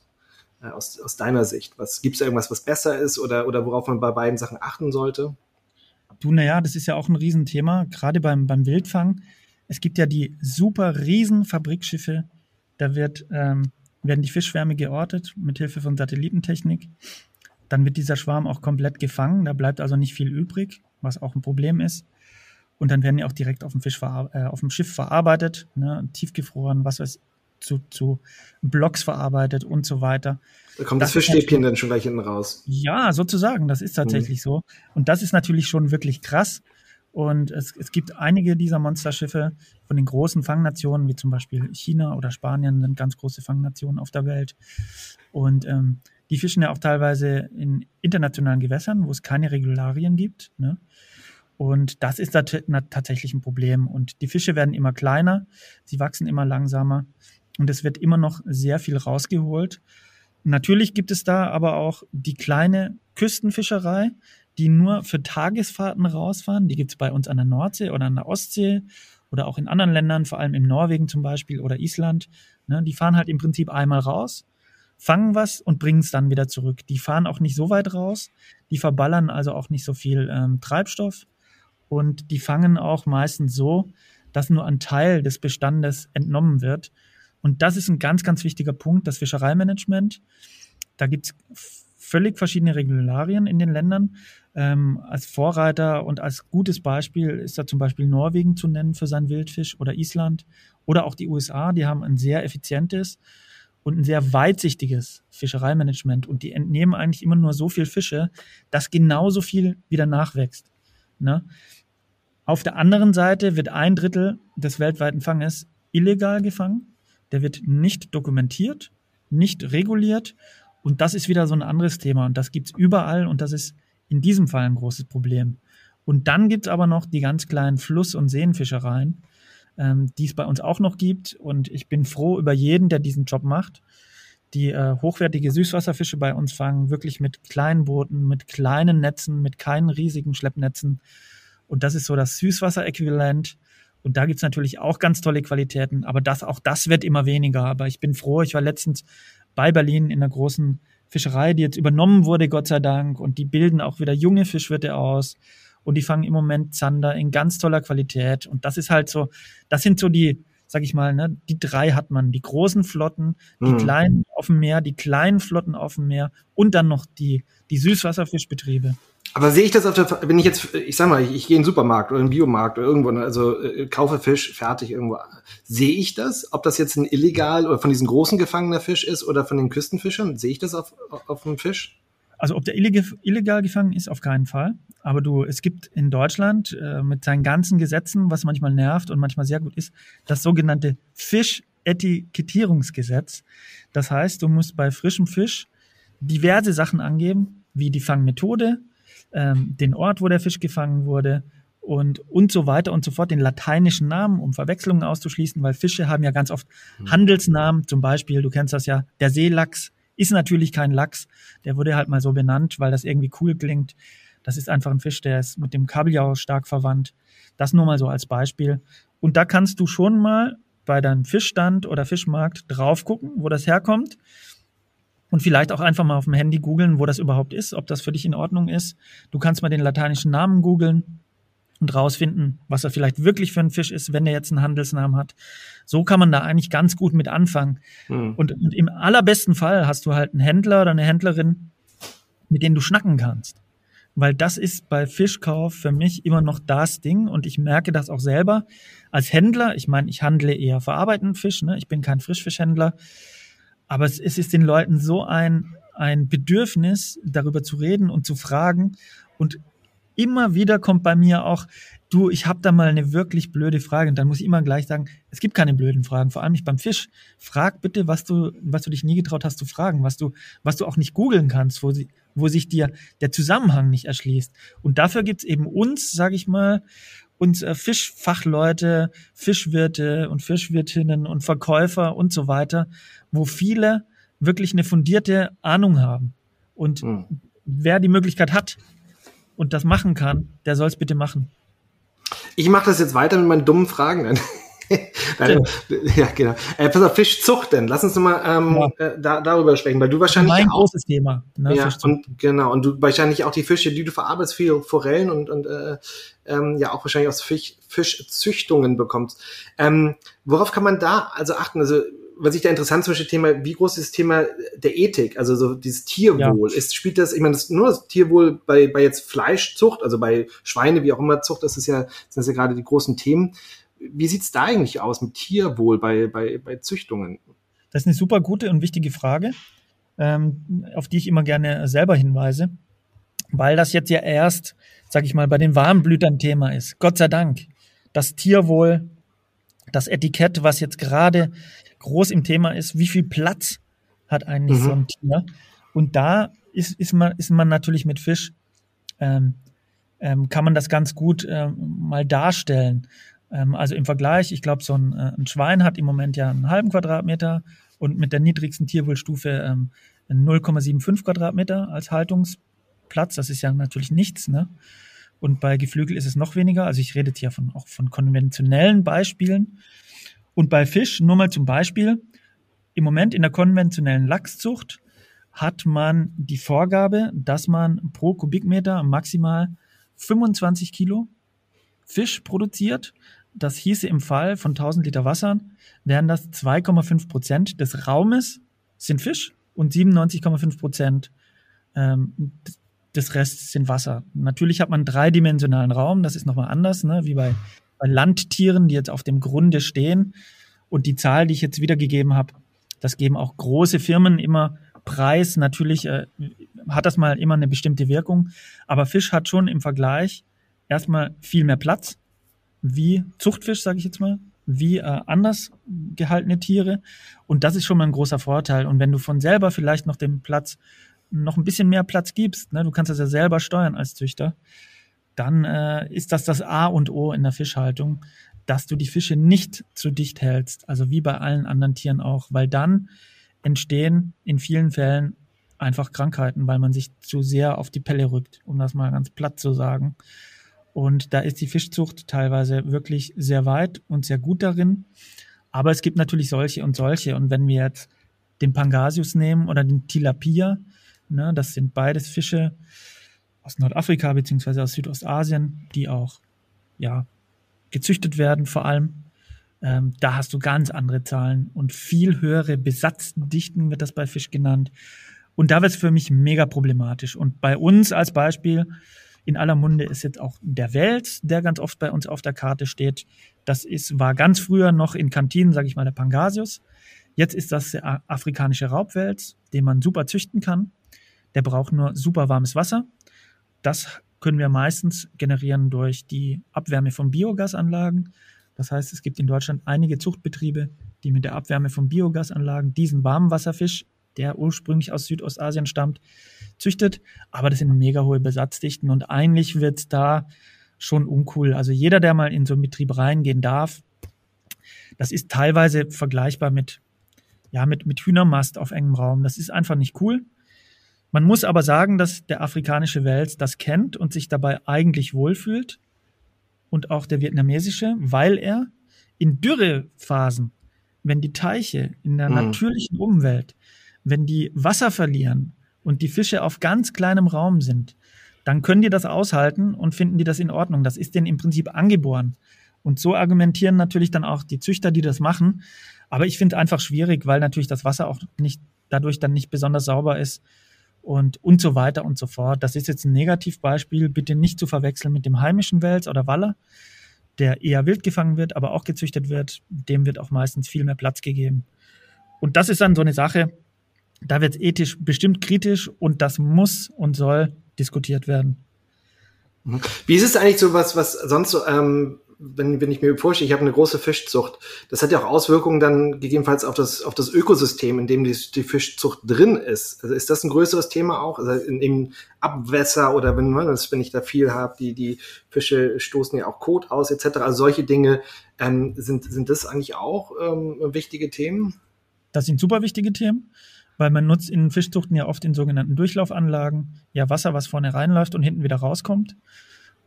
Äh, aus, aus deiner Sicht. Was gibt's da irgendwas, was besser ist oder, oder worauf man bei beiden Sachen achten sollte? Du, naja, das ist ja auch ein Riesenthema, gerade beim, beim Wildfang. Es gibt ja die super riesen Fabrikschiffe, da wird, ähm, werden die Fischschwärme geortet mit Hilfe von Satellitentechnik. Dann wird dieser Schwarm auch komplett gefangen, da bleibt also nicht viel übrig, was auch ein Problem ist. Und dann werden die auch direkt auf dem, Fisch äh, auf dem Schiff verarbeitet, ne, tiefgefroren, was weiß zu, zu Blocks verarbeitet und so weiter. Da kommt das, das Fischstäbchen dann schon gleich hinten raus. Ja, sozusagen, das ist tatsächlich mhm. so. Und das ist natürlich schon wirklich krass. Und es, es gibt einige dieser Monsterschiffe von den großen Fangnationen, wie zum Beispiel China oder Spanien, sind ganz große Fangnationen auf der Welt. Und ähm, die fischen ja auch teilweise in internationalen Gewässern, wo es keine Regularien gibt. Ne? Und das ist tatsächlich ein Problem. Und die Fische werden immer kleiner, sie wachsen immer langsamer und es wird immer noch sehr viel rausgeholt. Natürlich gibt es da aber auch die kleine Küstenfischerei, die nur für Tagesfahrten rausfahren. Die gibt es bei uns an der Nordsee oder an der Ostsee oder auch in anderen Ländern, vor allem in Norwegen zum Beispiel oder Island. Ne, die fahren halt im Prinzip einmal raus, fangen was und bringen es dann wieder zurück. Die fahren auch nicht so weit raus, die verballern also auch nicht so viel ähm, Treibstoff und die fangen auch meistens so, dass nur ein Teil des Bestandes entnommen wird und das ist ein ganz, ganz wichtiger Punkt, das Fischereimanagement. Da gibt's völlig verschiedene Regularien in den Ländern. Ähm, als Vorreiter und als gutes Beispiel ist da zum Beispiel Norwegen zu nennen für seinen Wildfisch oder Island oder auch die USA. Die haben ein sehr effizientes und ein sehr weitsichtiges Fischereimanagement und die entnehmen eigentlich immer nur so viel Fische, dass genauso viel wieder nachwächst. Ne? Auf der anderen Seite wird ein Drittel des weltweiten Fanges illegal gefangen der wird nicht dokumentiert, nicht reguliert. Und das ist wieder so ein anderes Thema. Und das gibt's überall. Und das ist in diesem Fall ein großes Problem. Und dann gibt's aber noch die ganz kleinen Fluss- und Seenfischereien, ähm, die es bei uns auch noch gibt. Und ich bin froh über jeden, der diesen Job macht. Die äh, hochwertige Süßwasserfische bei uns fangen, wirklich mit kleinen Booten, mit kleinen Netzen, mit keinen riesigen Schleppnetzen. Und das ist so das Süßwasseräquivalent. Und da gibt's natürlich auch ganz tolle Qualitäten, aber das, auch das wird immer weniger. Aber ich bin froh, ich war letztens bei Berlin in einer großen Fischerei, die jetzt übernommen wurde, Gott sei Dank. Und die bilden auch wieder junge Fischwirte aus. Und die fangen im Moment Zander in ganz toller Qualität. Und das ist halt so, das sind so die, sag ich mal, ne, die drei hat man. Die großen Flotten, die mhm. kleinen auf dem Meer, die kleinen Flotten auf dem Meer und dann noch die, die Süßwasserfischbetriebe. Aber sehe ich das auf der, wenn ich jetzt, ich sag mal, ich, ich gehe in den Supermarkt oder in den Biomarkt oder irgendwo, ne, also äh, kaufe Fisch fertig irgendwo, sehe ich das? Ob das jetzt ein illegal oder von diesen großen gefangener Fisch ist oder von den Küstenfischern? Sehe ich das auf, auf dem Fisch? Also ob der illegal gefangen ist, auf keinen Fall. Aber du, es gibt in Deutschland äh, mit seinen ganzen Gesetzen, was manchmal nervt und manchmal sehr gut ist, das sogenannte Fischetikettierungsgesetz. Das heißt, du musst bei frischem Fisch diverse Sachen angeben, wie die Fangmethode, ähm, den Ort, wo der Fisch gefangen wurde und, und so weiter und so fort, den lateinischen Namen, um Verwechslungen auszuschließen, weil Fische haben ja ganz oft mhm. Handelsnamen, zum Beispiel, du kennst das ja, der Seelachs ist natürlich kein Lachs, der wurde halt mal so benannt, weil das irgendwie cool klingt. Das ist einfach ein Fisch, der ist mit dem Kabeljau stark verwandt. Das nur mal so als Beispiel. Und da kannst du schon mal bei deinem Fischstand oder Fischmarkt drauf gucken, wo das herkommt und vielleicht auch einfach mal auf dem Handy googeln, wo das überhaupt ist, ob das für dich in Ordnung ist. Du kannst mal den lateinischen Namen googeln und rausfinden, was er vielleicht wirklich für ein Fisch ist, wenn er jetzt einen Handelsnamen hat. So kann man da eigentlich ganz gut mit anfangen. Mhm. Und, und im allerbesten Fall hast du halt einen Händler oder eine Händlerin, mit denen du schnacken kannst. Weil das ist bei Fischkauf für mich immer noch das Ding und ich merke das auch selber als Händler. Ich meine, ich handle eher verarbeitenden Fisch, ne? ich bin kein Frischfischhändler. Aber es, es ist den Leuten so ein, ein Bedürfnis, darüber zu reden und zu fragen. Und immer wieder kommt bei mir auch, du, ich habe da mal eine wirklich blöde Frage. Und dann muss ich immer gleich sagen, es gibt keine blöden Fragen, vor allem nicht beim Fisch. Frag bitte, was du, was du dich nie getraut hast zu fragen, was du, was du auch nicht googeln kannst, wo, sie, wo sich dir der Zusammenhang nicht erschließt. Und dafür gibt's eben uns, sage ich mal, uns äh, Fischfachleute, Fischwirte und Fischwirtinnen und Verkäufer und so weiter, wo viele wirklich eine fundierte Ahnung haben. Und mhm. wer die Möglichkeit hat, und das machen kann, der soll es bitte machen. Ich mache das jetzt weiter mit meinen dummen Fragen. Nein, ja, genau. Äh, pass auf, Fischzucht denn. Lass uns mal ähm, ja. äh, da, darüber sprechen, weil du wahrscheinlich. Mein auch, großes Thema. Ne, ja, und genau. Und du wahrscheinlich auch die Fische, die du verarbeitest, viel Forellen und, und äh, ähm, ja auch wahrscheinlich aus Fisch, Fischzüchtungen bekommst. Ähm, worauf kann man da also achten? Also was ich da interessant zum Beispiel Thema, wie groß ist das Thema der Ethik, also so dieses Tierwohl, ja. ist, spielt das, ich meine, das nur das Tierwohl bei, bei jetzt Fleischzucht, also bei Schweine, wie auch immer Zucht, das ist ja, sind ja gerade die großen Themen. Wie sieht's da eigentlich aus mit Tierwohl bei, bei, bei Züchtungen? Das ist eine super gute und wichtige Frage, ähm, auf die ich immer gerne selber hinweise, weil das jetzt ja erst, sag ich mal, bei den Warmblütern Thema ist. Gott sei Dank. Das Tierwohl, das Etikett, was jetzt gerade groß im Thema ist, wie viel Platz hat eigentlich mhm. so ein Tier? Und da ist, ist, man, ist man natürlich mit Fisch, ähm, ähm, kann man das ganz gut ähm, mal darstellen. Ähm, also im Vergleich, ich glaube, so ein, äh, ein, Schwein hat im Moment ja einen halben Quadratmeter und mit der niedrigsten Tierwohlstufe ähm, 0,75 Quadratmeter als Haltungsplatz. Das ist ja natürlich nichts. Ne? Und bei Geflügel ist es noch weniger. Also ich rede jetzt hier von, auch von konventionellen Beispielen. Und bei Fisch, nur mal zum Beispiel, im Moment in der konventionellen Lachszucht hat man die Vorgabe, dass man pro Kubikmeter maximal 25 Kilo Fisch produziert das hieße im Fall von 1000 Liter Wasser, wären das 2,5 Prozent des Raumes sind Fisch und 97,5 Prozent ähm, des Rests sind Wasser. Natürlich hat man einen dreidimensionalen Raum, das ist nochmal anders, ne, wie bei, bei Landtieren, die jetzt auf dem Grunde stehen. Und die Zahl, die ich jetzt wiedergegeben habe, das geben auch große Firmen immer preis. Natürlich äh, hat das mal immer eine bestimmte Wirkung, aber Fisch hat schon im Vergleich erstmal viel mehr Platz wie Zuchtfisch, sage ich jetzt mal, wie äh, anders gehaltene Tiere. Und das ist schon mal ein großer Vorteil. Und wenn du von selber vielleicht noch den Platz, noch ein bisschen mehr Platz gibst, ne, du kannst das ja selber steuern als Züchter, dann äh, ist das das A und O in der Fischhaltung, dass du die Fische nicht zu dicht hältst, also wie bei allen anderen Tieren auch, weil dann entstehen in vielen Fällen einfach Krankheiten, weil man sich zu sehr auf die Pelle rückt, um das mal ganz platt zu sagen. Und da ist die Fischzucht teilweise wirklich sehr weit und sehr gut darin. Aber es gibt natürlich solche und solche. Und wenn wir jetzt den Pangasius nehmen oder den Tilapia, ne, das sind beides Fische aus Nordafrika beziehungsweise aus Südostasien, die auch ja, gezüchtet werden vor allem. Ähm, da hast du ganz andere Zahlen und viel höhere Besatzdichten wird das bei Fisch genannt. Und da wird es für mich mega problematisch. Und bei uns als Beispiel in aller Munde ist jetzt auch der Wels, der ganz oft bei uns auf der Karte steht. Das ist, war ganz früher noch in Kantinen, sage ich mal, der Pangasius. Jetzt ist das der afrikanische Raubwels, den man super züchten kann. Der braucht nur super warmes Wasser. Das können wir meistens generieren durch die Abwärme von Biogasanlagen. Das heißt, es gibt in Deutschland einige Zuchtbetriebe, die mit der Abwärme von Biogasanlagen diesen Warmwasserfisch, der ursprünglich aus Südostasien stammt, züchtet, aber das sind mega hohe Besatzdichten und eigentlich wird es da schon uncool. Also jeder, der mal in so einen Betrieb reingehen darf, das ist teilweise vergleichbar mit, ja, mit, mit Hühnermast auf engem Raum. Das ist einfach nicht cool. Man muss aber sagen, dass der afrikanische Wels das kennt und sich dabei eigentlich wohlfühlt. Und auch der vietnamesische, weil er in Dürrephasen, wenn die Teiche in der mhm. natürlichen Umwelt, wenn die Wasser verlieren, und die Fische auf ganz kleinem Raum sind, dann können die das aushalten und finden die das in Ordnung. Das ist denen im Prinzip angeboren. Und so argumentieren natürlich dann auch die Züchter, die das machen. Aber ich finde es einfach schwierig, weil natürlich das Wasser auch nicht dadurch dann nicht besonders sauber ist und, und so weiter und so fort. Das ist jetzt ein Negativbeispiel, bitte nicht zu verwechseln mit dem heimischen Wels oder Waller, der eher wild gefangen wird, aber auch gezüchtet wird. Dem wird auch meistens viel mehr Platz gegeben. Und das ist dann so eine Sache, da wird es ethisch bestimmt kritisch und das muss und soll diskutiert werden. Wie ist es eigentlich so was, was sonst so, ähm, wenn, wenn ich mir vorstelle, ich habe eine große Fischzucht, das hat ja auch Auswirkungen dann gegebenenfalls auf das, auf das Ökosystem, in dem die, die Fischzucht drin ist. Also ist das ein größeres Thema auch? Also in, im Abwässer oder wenn, ne, wenn ich da viel habe, die, die Fische stoßen ja auch Kot aus, etc. Also solche Dinge, ähm, sind, sind das eigentlich auch ähm, wichtige Themen? Das sind super wichtige Themen, weil man nutzt in Fischzuchten ja oft in sogenannten Durchlaufanlagen ja Wasser, was vorne reinläuft und hinten wieder rauskommt.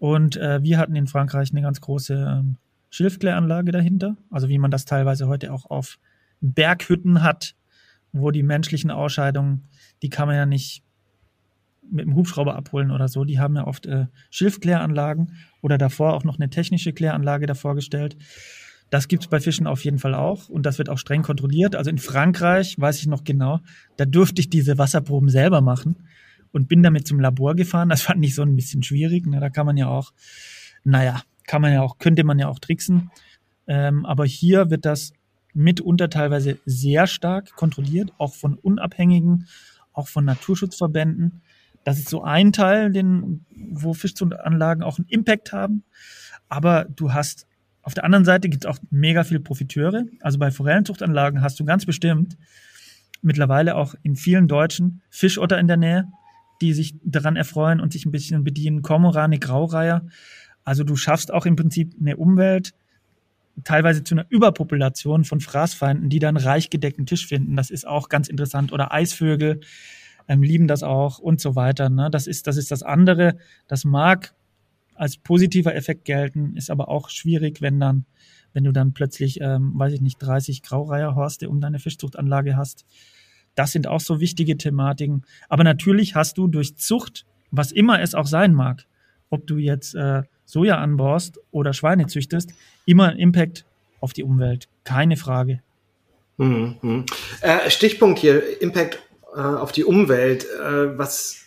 Und äh, wir hatten in Frankreich eine ganz große ähm, Schilfkläranlage dahinter, also wie man das teilweise heute auch auf Berghütten hat, wo die menschlichen Ausscheidungen, die kann man ja nicht mit dem Hubschrauber abholen oder so. Die haben ja oft äh, Schilfkläranlagen oder davor auch noch eine technische Kläranlage davor gestellt. Das gibt es bei Fischen auf jeden Fall auch und das wird auch streng kontrolliert. Also in Frankreich, weiß ich noch genau, da durfte ich diese Wasserproben selber machen und bin damit zum Labor gefahren. Das fand ich so ein bisschen schwierig. Na, da kann man ja auch, naja, kann man ja auch, könnte man ja auch tricksen. Ähm, aber hier wird das mitunter teilweise sehr stark kontrolliert, auch von Unabhängigen, auch von Naturschutzverbänden. Das ist so ein Teil, den, wo Fischzuchtanlagen auch einen Impact haben. Aber du hast auf der anderen Seite gibt es auch mega viele Profiteure. Also bei Forellenzuchtanlagen hast du ganz bestimmt mittlerweile auch in vielen Deutschen Fischotter in der Nähe, die sich daran erfreuen und sich ein bisschen bedienen. Kormorane, Graureiher. Also du schaffst auch im Prinzip eine Umwelt, teilweise zu einer Überpopulation von Fraßfeinden, die dann reich gedeckten Tisch finden. Das ist auch ganz interessant. Oder Eisvögel ähm, lieben das auch und so weiter. Ne? Das, ist, das ist das andere. Das mag als positiver Effekt gelten, ist aber auch schwierig, wenn dann, wenn du dann plötzlich, ähm, weiß ich nicht, 30 Graureiherhorste um deine Fischzuchtanlage hast. Das sind auch so wichtige Thematiken. Aber natürlich hast du durch Zucht, was immer es auch sein mag, ob du jetzt äh, Soja anbaust oder Schweine züchtest, immer einen Impact auf die Umwelt. Keine Frage. Mhm. Äh, Stichpunkt hier, Impact äh, auf die Umwelt. Äh, was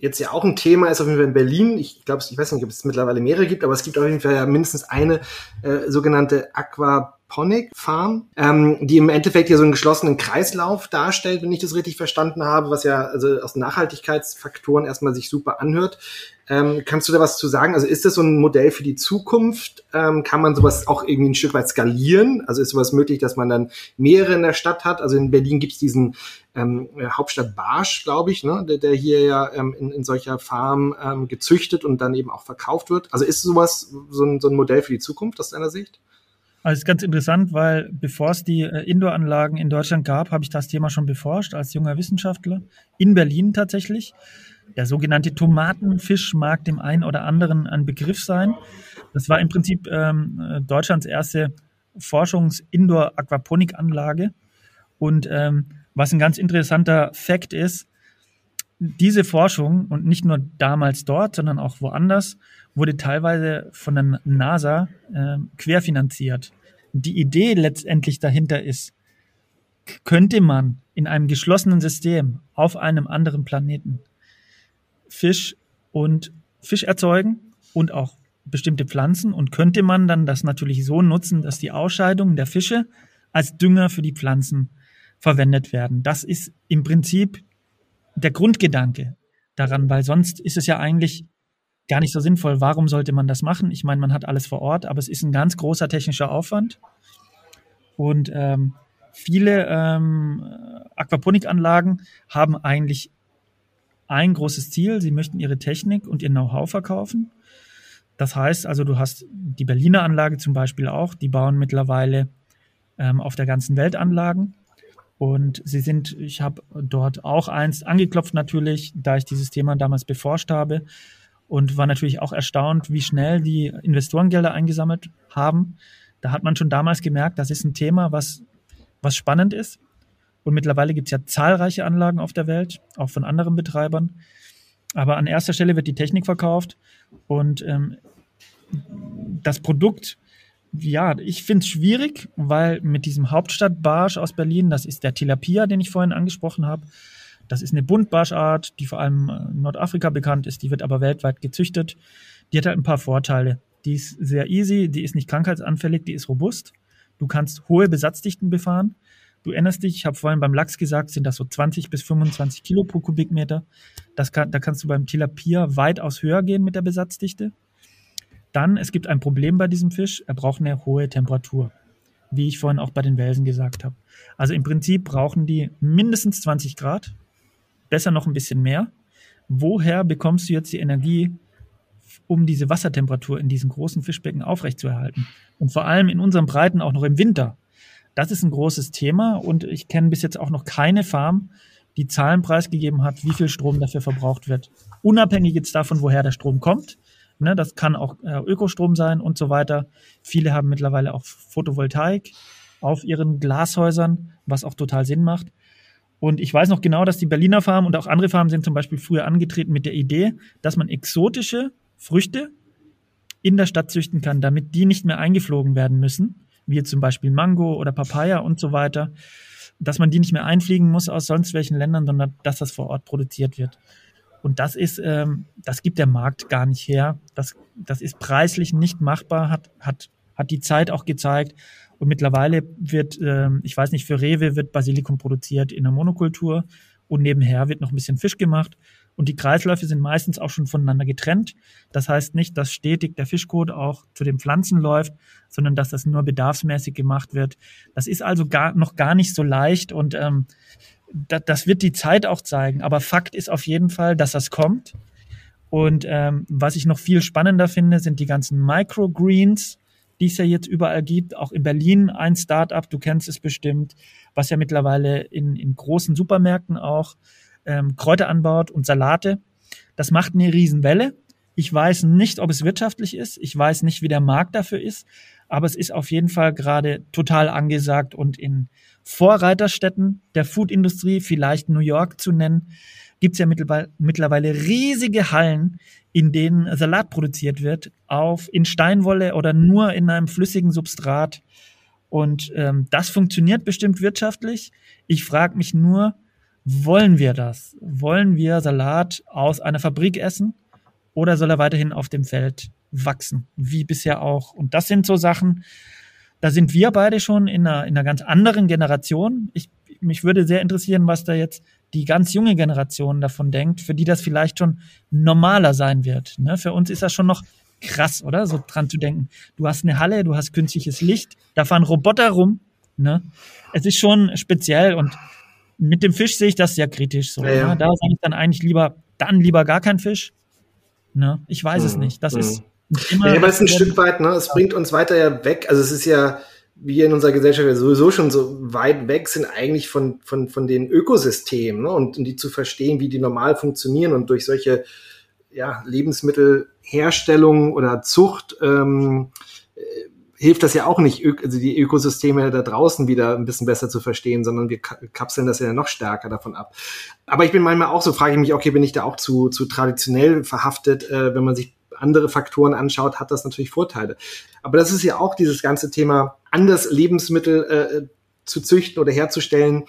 jetzt ja auch ein Thema ist auf jeden Fall in Berlin. Ich glaube, ich weiß nicht, ob es mittlerweile mehrere gibt, aber es gibt auf jeden Fall ja mindestens eine äh, sogenannte Aqua Aquaponic Farm, ähm, die im Endeffekt hier so einen geschlossenen Kreislauf darstellt, wenn ich das richtig verstanden habe, was ja also aus Nachhaltigkeitsfaktoren erstmal sich super anhört. Ähm, kannst du da was zu sagen? Also ist das so ein Modell für die Zukunft? Ähm, kann man sowas auch irgendwie ein Stück weit skalieren? Also ist sowas möglich, dass man dann mehrere in der Stadt hat? Also in Berlin gibt es diesen ähm, Hauptstadt Barsch, glaube ich, ne? der, der hier ja ähm, in, in solcher Farm ähm, gezüchtet und dann eben auch verkauft wird. Also ist sowas so ein, so ein Modell für die Zukunft aus deiner Sicht? Also es ist ganz interessant, weil bevor es die äh, Indoor-Anlagen in Deutschland gab, habe ich das Thema schon beforscht als junger Wissenschaftler in Berlin tatsächlich. Der sogenannte Tomatenfisch mag dem einen oder anderen ein Begriff sein. Das war im Prinzip ähm, äh, Deutschlands erste Forschungs-Indoor-Aquaponik-Anlage. Und ähm, was ein ganz interessanter Fakt ist, diese Forschung und nicht nur damals dort, sondern auch woanders, wurde teilweise von der NASA äh, querfinanziert. Die Idee letztendlich dahinter ist, könnte man in einem geschlossenen System auf einem anderen Planeten Fisch und Fisch erzeugen und auch bestimmte Pflanzen und könnte man dann das natürlich so nutzen, dass die Ausscheidungen der Fische als Dünger für die Pflanzen verwendet werden. Das ist im Prinzip der Grundgedanke daran, weil sonst ist es ja eigentlich gar nicht so sinnvoll. Warum sollte man das machen? Ich meine, man hat alles vor Ort, aber es ist ein ganz großer technischer Aufwand. Und ähm, viele ähm, Aquaponikanlagen haben eigentlich ein großes Ziel. Sie möchten ihre Technik und ihr Know-how verkaufen. Das heißt also, du hast die Berliner Anlage zum Beispiel auch, die bauen mittlerweile ähm, auf der ganzen Welt Anlagen. Und sie sind, ich habe dort auch eins angeklopft natürlich, da ich dieses Thema damals beforscht habe und war natürlich auch erstaunt, wie schnell die Investorengelder eingesammelt haben. Da hat man schon damals gemerkt, das ist ein Thema, was, was spannend ist. Und mittlerweile gibt es ja zahlreiche Anlagen auf der Welt, auch von anderen Betreibern. Aber an erster Stelle wird die Technik verkauft und ähm, das Produkt ja, ich finde es schwierig, weil mit diesem Hauptstadtbarsch aus Berlin, das ist der Tilapia, den ich vorhin angesprochen habe. Das ist eine Buntbarschart, die vor allem in Nordafrika bekannt ist, die wird aber weltweit gezüchtet. Die hat halt ein paar Vorteile. Die ist sehr easy, die ist nicht krankheitsanfällig, die ist robust. Du kannst hohe Besatzdichten befahren. Du erinnerst dich, ich habe vorhin beim Lachs gesagt, sind das so 20 bis 25 Kilo pro Kubikmeter. Das kann, da kannst du beim Tilapia weitaus höher gehen mit der Besatzdichte. Dann, es gibt ein Problem bei diesem Fisch, er braucht eine hohe Temperatur, wie ich vorhin auch bei den Welsen gesagt habe. Also im Prinzip brauchen die mindestens 20 Grad, besser noch ein bisschen mehr. Woher bekommst du jetzt die Energie, um diese Wassertemperatur in diesen großen Fischbecken aufrechtzuerhalten? Und vor allem in unseren Breiten auch noch im Winter. Das ist ein großes Thema und ich kenne bis jetzt auch noch keine Farm, die Zahlen preisgegeben hat, wie viel Strom dafür verbraucht wird. Unabhängig jetzt davon, woher der Strom kommt. Ne, das kann auch äh, Ökostrom sein und so weiter. Viele haben mittlerweile auch Photovoltaik auf ihren Glashäusern, was auch total Sinn macht. Und ich weiß noch genau, dass die Berliner Farm und auch andere Farmen sind zum Beispiel früher angetreten mit der Idee, dass man exotische Früchte in der Stadt züchten kann, damit die nicht mehr eingeflogen werden müssen, wie zum Beispiel Mango oder Papaya und so weiter, dass man die nicht mehr einfliegen muss aus sonst welchen Ländern, sondern dass das vor Ort produziert wird. Und das ist, ähm, das gibt der Markt gar nicht her. Das, das ist preislich nicht machbar, hat, hat, hat die Zeit auch gezeigt. Und mittlerweile wird, ähm, ich weiß nicht, für Rewe wird Basilikum produziert in der Monokultur und nebenher wird noch ein bisschen Fisch gemacht. Und die Kreisläufe sind meistens auch schon voneinander getrennt. Das heißt nicht, dass stetig der Fischkot auch zu den Pflanzen läuft, sondern dass das nur bedarfsmäßig gemacht wird. Das ist also gar, noch gar nicht so leicht und ähm, das, das wird die Zeit auch zeigen. Aber Fakt ist auf jeden Fall, dass das kommt. Und ähm, was ich noch viel spannender finde, sind die ganzen Microgreens, die es ja jetzt überall gibt. Auch in Berlin ein Startup, du kennst es bestimmt, was ja mittlerweile in, in großen Supermärkten auch ähm, Kräuter anbaut und Salate. Das macht eine Riesenwelle. Ich weiß nicht, ob es wirtschaftlich ist. Ich weiß nicht, wie der Markt dafür ist. Aber es ist auf jeden Fall gerade total angesagt und in Vorreiterstädten der Foodindustrie, vielleicht New York zu nennen, gibt es ja mittlerweile riesige Hallen, in denen Salat produziert wird, auf in Steinwolle oder nur in einem flüssigen Substrat. Und ähm, das funktioniert bestimmt wirtschaftlich. Ich frage mich nur, wollen wir das? Wollen wir Salat aus einer Fabrik essen oder soll er weiterhin auf dem Feld wachsen, wie bisher auch? Und das sind so Sachen, da sind wir beide schon in einer, in einer ganz anderen Generation. Ich, mich würde sehr interessieren, was da jetzt die ganz junge Generation davon denkt, für die das vielleicht schon normaler sein wird. Ne? Für uns ist das schon noch krass, oder? So dran zu denken. Du hast eine Halle, du hast künstliches Licht, da fahren Roboter rum. Ne? Es ist schon speziell und mit dem Fisch sehe ich das sehr kritisch. So, ja, ja. Ne? Da sage ich dann eigentlich lieber, dann lieber gar kein Fisch. Ne? Ich weiß mhm. es nicht. Das mhm. ist immer. Ja, aber es ist ein Stück weit, ne? Es bringt uns weiter ja weg. Also es ist ja, wir in unserer Gesellschaft ja sowieso schon so weit weg sind eigentlich von, von, von den Ökosystemen ne? und, und die zu verstehen, wie die normal funktionieren und durch solche ja, Lebensmittelherstellung oder Zucht ähm, hilft das ja auch nicht, also die Ökosysteme da draußen wieder ein bisschen besser zu verstehen, sondern wir kapseln das ja noch stärker davon ab. Aber ich bin manchmal auch so, frage ich mich, okay, bin ich da auch zu, zu traditionell verhaftet, äh, wenn man sich andere Faktoren anschaut, hat das natürlich Vorteile. Aber das ist ja auch dieses ganze Thema, anders Lebensmittel äh, zu züchten oder herzustellen,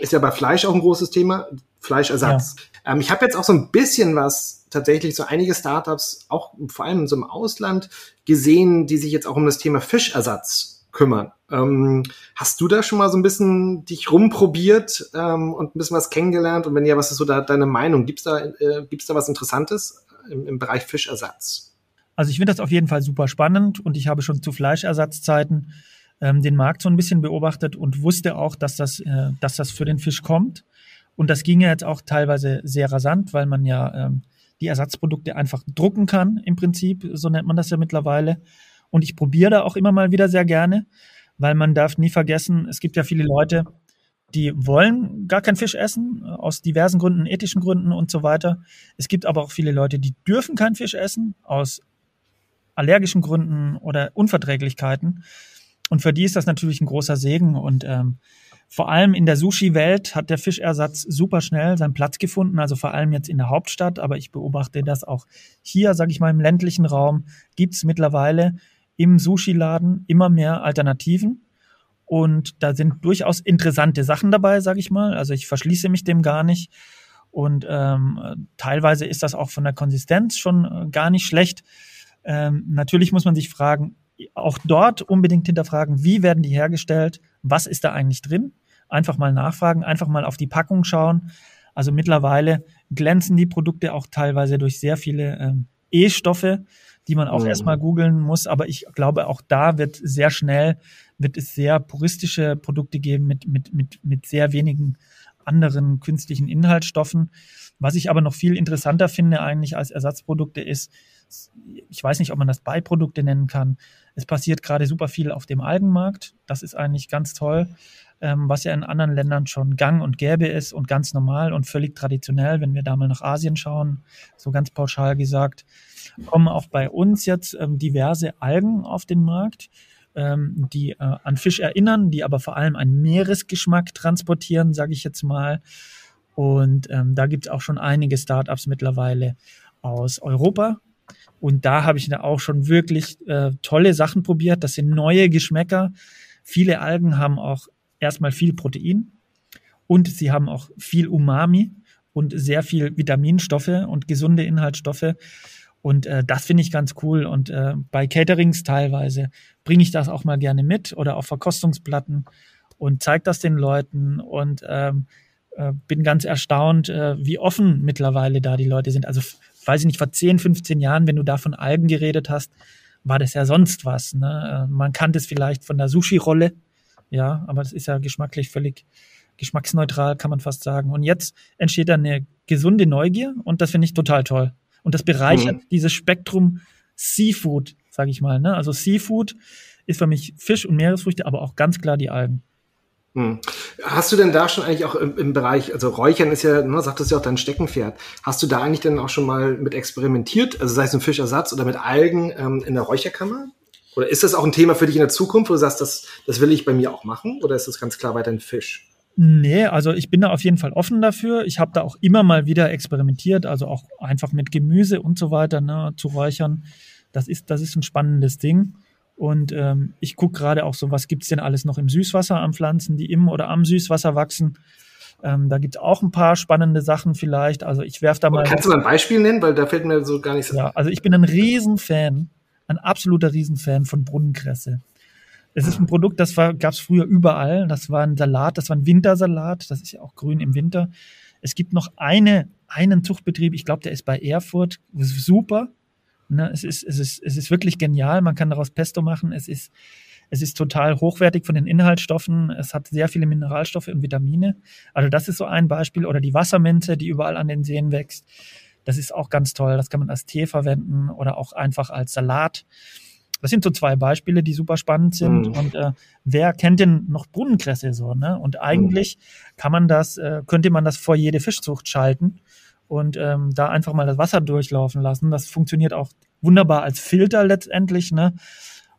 ist ja bei Fleisch auch ein großes Thema, Fleischersatz. Ja. Ähm, ich habe jetzt auch so ein bisschen was tatsächlich so einige Startups, auch vor allem so im Ausland, gesehen, die sich jetzt auch um das Thema Fischersatz kümmern. Ähm, hast du da schon mal so ein bisschen dich rumprobiert ähm, und ein bisschen was kennengelernt? Und wenn ja, was ist so da deine Meinung? Gibt's da, äh, gibt's da was Interessantes im, im Bereich Fischersatz? Also ich finde das auf jeden Fall super spannend und ich habe schon zu Fleischersatzzeiten ähm, den Markt so ein bisschen beobachtet und wusste auch, dass das, äh, dass das für den Fisch kommt. Und das ging ja jetzt auch teilweise sehr rasant, weil man ja ähm, die Ersatzprodukte einfach drucken kann, im Prinzip, so nennt man das ja mittlerweile. Und ich probiere da auch immer mal wieder sehr gerne, weil man darf nie vergessen, es gibt ja viele Leute, die wollen gar keinen Fisch essen, aus diversen Gründen, ethischen Gründen und so weiter. Es gibt aber auch viele Leute, die dürfen keinen Fisch essen, aus allergischen Gründen oder Unverträglichkeiten. Und für die ist das natürlich ein großer Segen. Und ähm, vor allem in der Sushi-Welt hat der Fischersatz super schnell seinen Platz gefunden, also vor allem jetzt in der Hauptstadt, aber ich beobachte das auch hier, sage ich mal, im ländlichen Raum, gibt es mittlerweile im Sushi-Laden immer mehr Alternativen. Und da sind durchaus interessante Sachen dabei, sage ich mal. Also ich verschließe mich dem gar nicht. Und ähm, teilweise ist das auch von der Konsistenz schon äh, gar nicht schlecht. Ähm, natürlich muss man sich fragen, auch dort unbedingt hinterfragen, wie werden die hergestellt, was ist da eigentlich drin einfach mal nachfragen, einfach mal auf die Packung schauen. Also mittlerweile glänzen die Produkte auch teilweise durch sehr viele ähm, E-Stoffe, die man auch mhm. erstmal googeln muss. Aber ich glaube, auch da wird sehr schnell, wird es sehr puristische Produkte geben mit, mit, mit, mit sehr wenigen anderen künstlichen Inhaltsstoffen. Was ich aber noch viel interessanter finde eigentlich als Ersatzprodukte ist, ich weiß nicht, ob man das Beiprodukte nennen kann. Es passiert gerade super viel auf dem Algenmarkt. Das ist eigentlich ganz toll, ähm, was ja in anderen Ländern schon gang und gäbe ist und ganz normal und völlig traditionell. Wenn wir da mal nach Asien schauen, so ganz pauschal gesagt, kommen auch bei uns jetzt ähm, diverse Algen auf den Markt ähm, die äh, an Fisch erinnern, die aber vor allem einen Meeresgeschmack transportieren, sage ich jetzt mal. Und ähm, da gibt es auch schon einige Startups mittlerweile aus Europa. Und da habe ich da auch schon wirklich äh, tolle Sachen probiert. Das sind neue Geschmäcker. Viele Algen haben auch erstmal viel Protein und sie haben auch viel Umami und sehr viel Vitaminstoffe und gesunde Inhaltsstoffe. Und äh, das finde ich ganz cool. Und äh, bei Caterings teilweise bringe ich das auch mal gerne mit oder auf Verkostungsplatten und zeige das den Leuten und ähm, äh, bin ganz erstaunt, äh, wie offen mittlerweile da die Leute sind. Also weiß ich nicht, vor 10, 15 Jahren, wenn du da von Algen geredet hast, war das ja sonst was. Ne? Äh, man kannte es vielleicht von der Sushi-Rolle, ja, aber das ist ja geschmacklich völlig geschmacksneutral, kann man fast sagen. Und jetzt entsteht da eine gesunde Neugier und das finde ich total toll. Und das bereichert mhm. dieses Spektrum Seafood, sage ich mal. Ne? Also Seafood ist für mich Fisch und Meeresfrüchte, aber auch ganz klar die Algen. Hm. Hast du denn da schon eigentlich auch im, im, Bereich, also Räuchern ist ja, ne, sagtest du ja auch dein Steckenpferd. Hast du da eigentlich denn auch schon mal mit experimentiert, also sei es ein Fischersatz oder mit Algen ähm, in der Räucherkammer? Oder ist das auch ein Thema für dich in der Zukunft, wo du sagst, das, das will ich bei mir auch machen? Oder ist das ganz klar weiter ein Fisch? Nee, also ich bin da auf jeden Fall offen dafür. Ich habe da auch immer mal wieder experimentiert, also auch einfach mit Gemüse und so weiter ne, zu räuchern. Das ist, das ist ein spannendes Ding. Und ähm, ich gucke gerade auch so, was gibt's denn alles noch im Süßwasser an Pflanzen, die im oder am Süßwasser wachsen. Ähm, da gibt's auch ein paar spannende Sachen vielleicht. Also ich werf da mal. kannst du mal ein Beispiel nennen, weil da fällt mir so gar nichts. Ja, also ich bin ein Riesenfan, ein absoluter Riesenfan von Brunnenkresse. Es ist ein Produkt, das gab es früher überall. Das war ein Salat, das war ein Wintersalat. Das ist ja auch grün im Winter. Es gibt noch eine, einen Zuchtbetrieb, ich glaube, der ist bei Erfurt. Super. Ne, es, ist, es, ist, es ist wirklich genial. Man kann daraus Pesto machen. Es ist, es ist total hochwertig von den Inhaltsstoffen. Es hat sehr viele Mineralstoffe und Vitamine. Also das ist so ein Beispiel. Oder die Wasserminze, die überall an den Seen wächst. Das ist auch ganz toll. Das kann man als Tee verwenden oder auch einfach als Salat. Das sind so zwei Beispiele, die super spannend sind. Mhm. Und äh, wer kennt denn noch Brunnenkresse so? Ne? Und eigentlich mhm. kann man das, äh, könnte man das vor jede Fischzucht schalten und ähm, da einfach mal das Wasser durchlaufen lassen. Das funktioniert auch wunderbar als Filter letztendlich. Ne?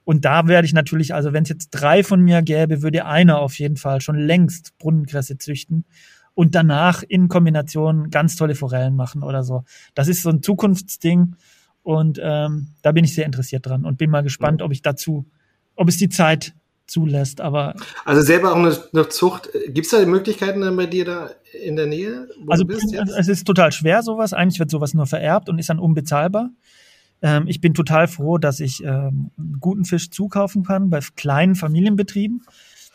Und da werde ich natürlich, also wenn es jetzt drei von mir gäbe, würde einer auf jeden Fall schon längst Brunnenkresse züchten und danach in Kombination ganz tolle Forellen machen oder so. Das ist so ein Zukunftsding. Und ähm, da bin ich sehr interessiert dran und bin mal gespannt, ob ich dazu, ob es die Zeit zulässt. Aber also selber auch eine, eine Zucht. Gibt es da Möglichkeiten dann bei dir da in der Nähe? also es ist total schwer sowas. Eigentlich wird sowas nur vererbt und ist dann unbezahlbar. Ähm, ich bin total froh, dass ich ähm, guten Fisch zukaufen kann bei kleinen Familienbetrieben.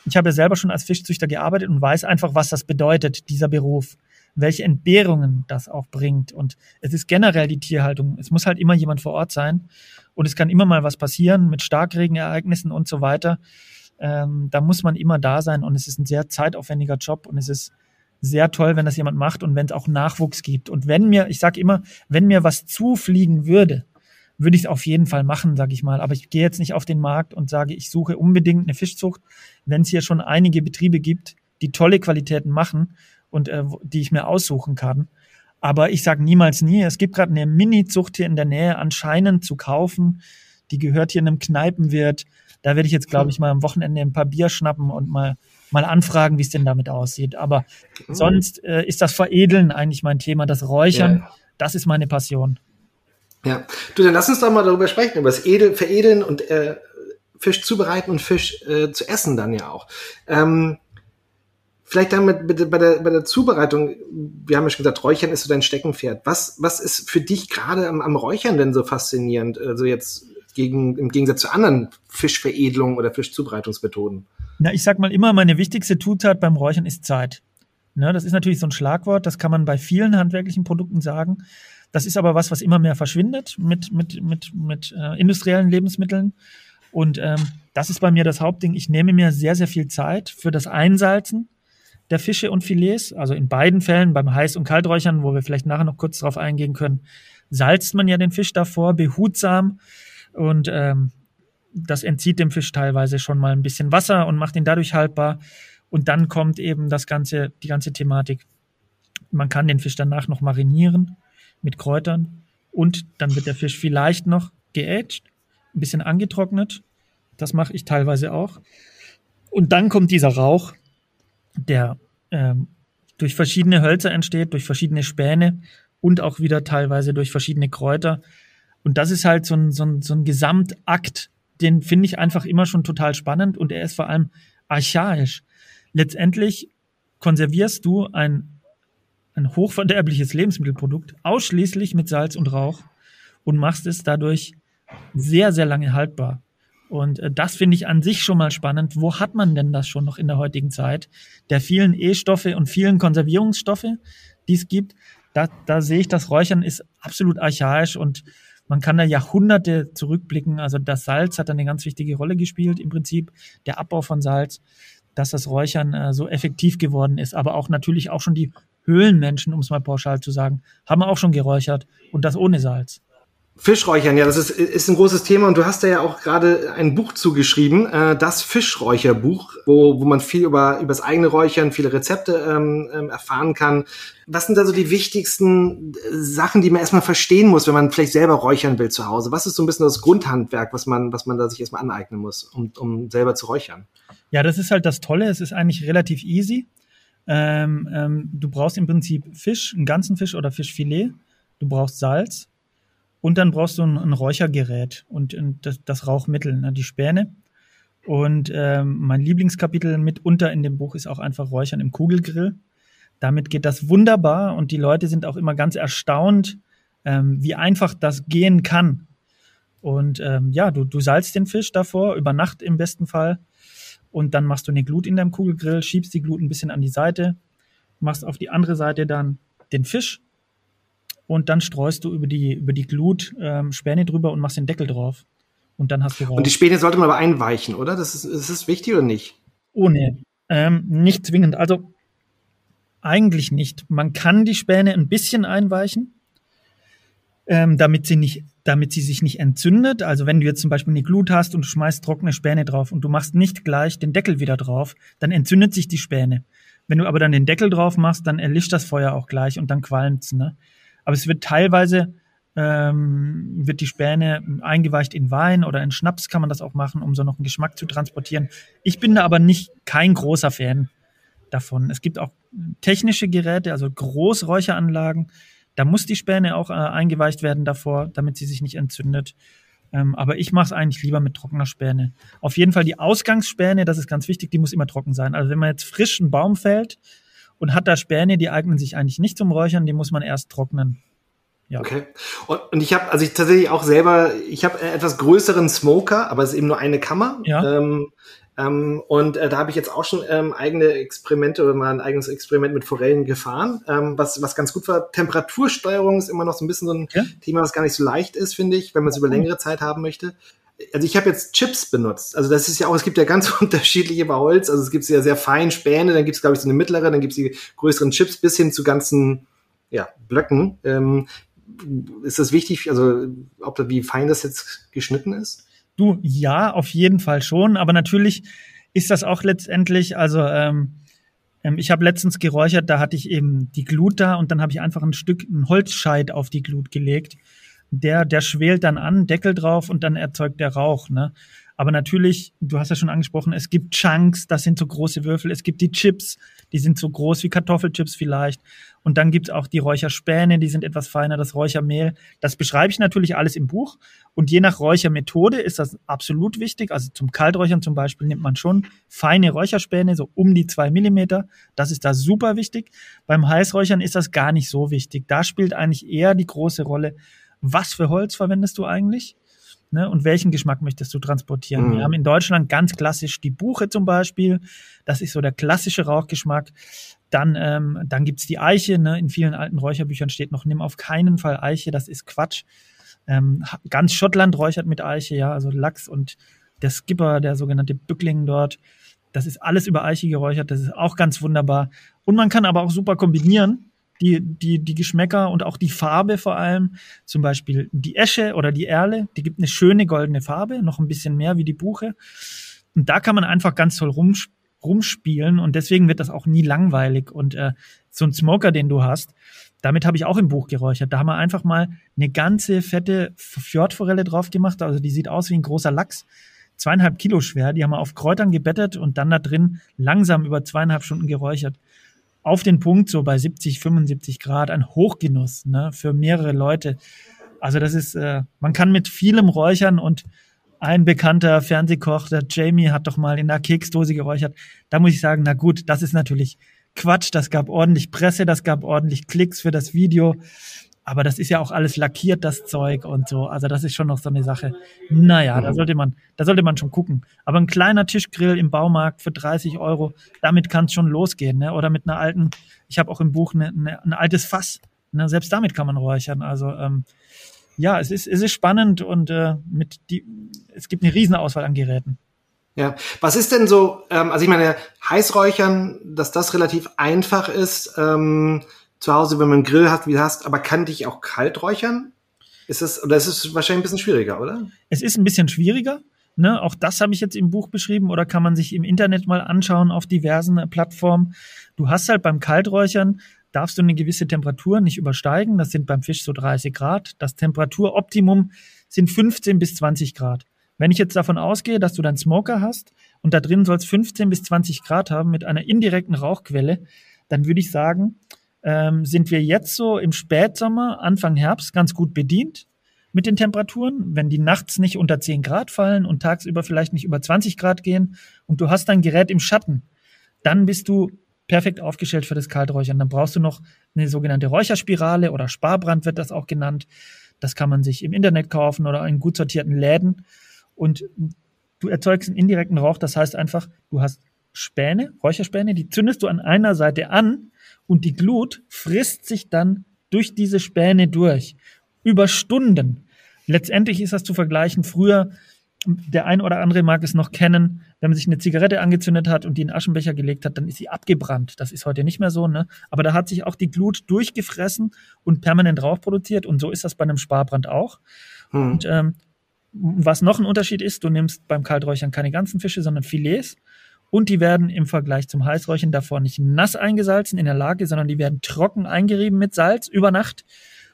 Ich habe ja selber schon als Fischzüchter gearbeitet und weiß einfach, was das bedeutet, dieser Beruf welche Entbehrungen das auch bringt. Und es ist generell die Tierhaltung. Es muss halt immer jemand vor Ort sein. Und es kann immer mal was passieren mit Starkregenereignissen und so weiter. Ähm, da muss man immer da sein. Und es ist ein sehr zeitaufwendiger Job. Und es ist sehr toll, wenn das jemand macht und wenn es auch Nachwuchs gibt. Und wenn mir, ich sage immer, wenn mir was zufliegen würde, würde ich es auf jeden Fall machen, sage ich mal. Aber ich gehe jetzt nicht auf den Markt und sage, ich suche unbedingt eine Fischzucht, wenn es hier schon einige Betriebe gibt, die tolle Qualitäten machen und äh, die ich mir aussuchen kann. Aber ich sage niemals nie. Es gibt gerade eine Mini-Zucht hier in der Nähe anscheinend zu kaufen. Die gehört hier in einem Kneipenwirt. Da werde ich jetzt, glaube ich, mal am Wochenende ein paar Bier schnappen und mal mal anfragen, wie es denn damit aussieht. Aber mhm. sonst äh, ist das Veredeln eigentlich mein Thema. Das Räuchern, ja. das ist meine Passion. Ja, du, dann lass uns doch mal darüber sprechen, über das Edel, Veredeln und äh, Fisch zubereiten und Fisch äh, zu essen dann ja auch. Ähm, Vielleicht damit bitte bei der, bei der Zubereitung, wir haben ja schon gesagt, Räuchern ist so dein Steckenpferd. Was, was ist für dich gerade am, am Räuchern denn so faszinierend? Also jetzt gegen, im Gegensatz zu anderen Fischveredelungen oder Fischzubereitungsmethoden? Na, ich sag mal immer, meine wichtigste Zutat beim Räuchern ist Zeit. Ne, das ist natürlich so ein Schlagwort, das kann man bei vielen handwerklichen Produkten sagen. Das ist aber was, was immer mehr verschwindet mit, mit, mit, mit äh, industriellen Lebensmitteln. Und ähm, das ist bei mir das Hauptding. Ich nehme mir sehr, sehr viel Zeit für das Einsalzen der Fische und Filets. Also in beiden Fällen, beim Heiß- und Kalträuchern, wo wir vielleicht nachher noch kurz drauf eingehen können, salzt man ja den Fisch davor, behutsam. Und ähm, das entzieht dem Fisch teilweise schon mal ein bisschen Wasser und macht ihn dadurch haltbar. Und dann kommt eben das ganze, die ganze Thematik. Man kann den Fisch danach noch marinieren mit Kräutern und dann wird der Fisch vielleicht noch geaged, ein bisschen angetrocknet. Das mache ich teilweise auch. Und dann kommt dieser Rauch, der ähm, durch verschiedene Hölzer entsteht, durch verschiedene Späne und auch wieder teilweise durch verschiedene Kräuter. Und das ist halt so ein, so ein, so ein Gesamtakt, den finde ich einfach immer schon total spannend und er ist vor allem archaisch. Letztendlich konservierst du ein, ein hochverderbliches Lebensmittelprodukt ausschließlich mit Salz und Rauch und machst es dadurch sehr, sehr lange haltbar. Und äh, das finde ich an sich schon mal spannend. Wo hat man denn das schon noch in der heutigen Zeit? Der vielen E-Stoffe und vielen Konservierungsstoffe, die es gibt, da, da sehe ich, das Räuchern ist absolut archaisch und man kann da Jahrhunderte zurückblicken. Also das Salz hat eine ganz wichtige Rolle gespielt im Prinzip, der Abbau von Salz, dass das Räuchern äh, so effektiv geworden ist. Aber auch natürlich auch schon die Höhlenmenschen, um es mal pauschal zu sagen, haben auch schon geräuchert und das ohne Salz. Fischräuchern, ja, das ist, ist ein großes Thema und du hast da ja auch gerade ein Buch zugeschrieben, äh, das Fischräucherbuch, wo, wo man viel über, über das eigene Räuchern, viele Rezepte ähm, ähm, erfahren kann. Was sind da so die wichtigsten Sachen, die man erstmal verstehen muss, wenn man vielleicht selber räuchern will zu Hause? Was ist so ein bisschen das Grundhandwerk, was man, was man da sich erstmal aneignen muss, um, um selber zu räuchern? Ja, das ist halt das Tolle. Es ist eigentlich relativ easy. Ähm, ähm, du brauchst im Prinzip Fisch, einen ganzen Fisch oder Fischfilet. Du brauchst Salz, und dann brauchst du ein, ein Räuchergerät und, und das, das, Rauchmittel, ne, die Späne. Und ähm, mein Lieblingskapitel mitunter in dem Buch ist auch einfach Räuchern im Kugelgrill. Damit geht das wunderbar und die Leute sind auch immer ganz erstaunt, ähm, wie einfach das gehen kann. Und ähm, ja, du, du salzt den Fisch davor, über Nacht im besten Fall. Und dann machst du eine Glut in deinem Kugelgrill, schiebst die Glut ein bisschen an die Seite, machst auf die andere Seite dann den Fisch und dann streust du über die, über die Glut ähm, Späne drüber und machst den Deckel drauf. Und dann hast du Rauch. Und die Späne sollte man aber einweichen, oder? Das ist, ist das wichtig oder nicht? Oh nee, ähm, nicht zwingend. Also eigentlich nicht. Man kann die Späne ein bisschen einweichen, ähm, damit sie nicht, damit sie sich nicht entzündet. Also wenn du jetzt zum Beispiel eine Glut hast und du schmeißt trockene Späne drauf und du machst nicht gleich den Deckel wieder drauf, dann entzündet sich die Späne. Wenn du aber dann den Deckel drauf machst, dann erlischt das Feuer auch gleich und dann qualmt's. Ne? Aber es wird teilweise ähm, wird die Späne eingeweicht in Wein oder in Schnaps kann man das auch machen, um so noch einen Geschmack zu transportieren. Ich bin da aber nicht kein großer Fan davon. Es gibt auch technische Geräte, also Großräucheranlagen. Da muss die Späne auch äh, eingeweicht werden davor, damit sie sich nicht entzündet. Ähm, aber ich mache es eigentlich lieber mit trockener Späne. Auf jeden Fall die Ausgangsspäne, das ist ganz wichtig, die muss immer trocken sein. Also wenn man jetzt frisch einen Baum fällt, und hat da Späne, die eignen sich eigentlich nicht zum Räuchern, die muss man erst trocknen. Ja. Okay. Und, und ich habe, also ich tatsächlich auch selber, ich habe etwas größeren Smoker, aber es ist eben nur eine Kammer. Ja. Ähm, ähm, und äh, da habe ich jetzt auch schon ähm, eigene Experimente oder mal ein eigenes Experiment mit Forellen gefahren, ähm, was, was ganz gut war. Temperatursteuerung ist immer noch so ein bisschen so ein ja. Thema, was gar nicht so leicht ist, finde ich, wenn man es über längere Zeit haben möchte also ich habe jetzt Chips benutzt. Also das ist ja auch, es gibt ja ganz unterschiedliche bei Holz. Also es gibt ja sehr feinen Späne, dann gibt es, glaube ich, so eine mittlere, dann gibt es die größeren Chips bis hin zu ganzen ja, Blöcken. Ähm, ist das wichtig, also ob da, wie fein das jetzt geschnitten ist? Du, ja, auf jeden Fall schon. Aber natürlich ist das auch letztendlich, also ähm, ähm ich habe letztens geräuchert, da hatte ich eben die Glut da und dann habe ich einfach ein Stück, ein Holzscheit auf die Glut gelegt der, der schwelt dann an, Deckel drauf und dann erzeugt der Rauch. Ne? Aber natürlich, du hast ja schon angesprochen, es gibt Chunks, das sind so große Würfel. Es gibt die Chips, die sind so groß wie Kartoffelchips vielleicht. Und dann gibt's auch die Räucherspäne, die sind etwas feiner, das Räuchermehl. Das beschreibe ich natürlich alles im Buch. Und je nach Räuchermethode ist das absolut wichtig. Also zum Kalträuchern zum Beispiel nimmt man schon feine Räucherspäne, so um die zwei Millimeter. Das ist da super wichtig. Beim Heißräuchern ist das gar nicht so wichtig. Da spielt eigentlich eher die große Rolle, was für Holz verwendest du eigentlich? Ne, und welchen Geschmack möchtest du transportieren? Mhm. Wir haben in Deutschland ganz klassisch die Buche zum Beispiel. Das ist so der klassische Rauchgeschmack. Dann, ähm, dann gibt's die Eiche. Ne? In vielen alten Räucherbüchern steht noch, nimm auf keinen Fall Eiche, das ist Quatsch. Ähm, ganz Schottland räuchert mit Eiche, ja, also Lachs und der Skipper, der sogenannte Bückling dort. Das ist alles über Eiche geräuchert. Das ist auch ganz wunderbar. Und man kann aber auch super kombinieren die, die, die Geschmäcker und auch die Farbe vor allem. Zum Beispiel die Esche oder die Erle, die gibt eine schöne goldene Farbe, noch ein bisschen mehr wie die Buche. Und da kann man einfach ganz toll rum, rumspielen und deswegen wird das auch nie langweilig. Und äh, so ein Smoker, den du hast, damit habe ich auch im Buch geräuchert. Da haben wir einfach mal eine ganze fette Fjordforelle drauf gemacht. Also die sieht aus wie ein großer Lachs. Zweieinhalb Kilo schwer. Die haben wir auf Kräutern gebettet und dann da drin langsam über zweieinhalb Stunden geräuchert auf den Punkt, so bei 70, 75 Grad, ein Hochgenuss ne, für mehrere Leute. Also das ist, äh, man kann mit vielem räuchern und ein bekannter Fernsehkoch, der Jamie, hat doch mal in der Keksdose geräuchert. Da muss ich sagen, na gut, das ist natürlich Quatsch. Das gab ordentlich Presse, das gab ordentlich Klicks für das Video. Aber das ist ja auch alles lackiert, das Zeug und so. Also das ist schon noch so eine Sache. Naja, da mhm. sollte man, da sollte man schon gucken. Aber ein kleiner Tischgrill im Baumarkt für 30 Euro, damit kann es schon losgehen. Ne? Oder mit einer alten, ich habe auch im Buch eine, eine, ein altes Fass. Ne? Selbst damit kann man räuchern. Also ähm, ja, es ist, es ist spannend und äh, mit die, es gibt eine Riesenauswahl an Geräten. Ja, was ist denn so, ähm, also ich meine, Heißräuchern, dass das relativ einfach ist, ähm, zu Hause, wenn man einen Grill hat, wie du hast, aber kann dich auch kalt räuchern? Ist es, oder ist es wahrscheinlich ein bisschen schwieriger, oder? Es ist ein bisschen schwieriger. Ne? Auch das habe ich jetzt im Buch beschrieben oder kann man sich im Internet mal anschauen auf diversen Plattformen. Du hast halt beim Kalträuchern darfst du eine gewisse Temperatur nicht übersteigen. Das sind beim Fisch so 30 Grad. Das Temperaturoptimum sind 15 bis 20 Grad. Wenn ich jetzt davon ausgehe, dass du deinen Smoker hast und da drin soll es 15 bis 20 Grad haben mit einer indirekten Rauchquelle, dann würde ich sagen, ähm, sind wir jetzt so im Spätsommer, Anfang Herbst ganz gut bedient mit den Temperaturen. Wenn die nachts nicht unter 10 Grad fallen und tagsüber vielleicht nicht über 20 Grad gehen und du hast dein Gerät im Schatten, dann bist du perfekt aufgestellt für das Kalträuchern. Dann brauchst du noch eine sogenannte Räucherspirale oder Sparbrand wird das auch genannt. Das kann man sich im Internet kaufen oder in gut sortierten Läden. Und du erzeugst einen indirekten Rauch. Das heißt einfach, du hast Späne, Räucherspäne, die zündest du an einer Seite an und die Glut frisst sich dann durch diese Späne durch. Über Stunden. Letztendlich ist das zu vergleichen. Früher, der ein oder andere mag es noch kennen, wenn man sich eine Zigarette angezündet hat und die in Aschenbecher gelegt hat, dann ist sie abgebrannt. Das ist heute nicht mehr so, ne? Aber da hat sich auch die Glut durchgefressen und permanent Rauch produziert. Und so ist das bei einem Sparbrand auch. Hm. Und ähm, was noch ein Unterschied ist, du nimmst beim Kalträuchern keine ganzen Fische, sondern Filets und die werden im Vergleich zum Heißräuchern davor nicht nass eingesalzen in der Lage, sondern die werden trocken eingerieben mit Salz über Nacht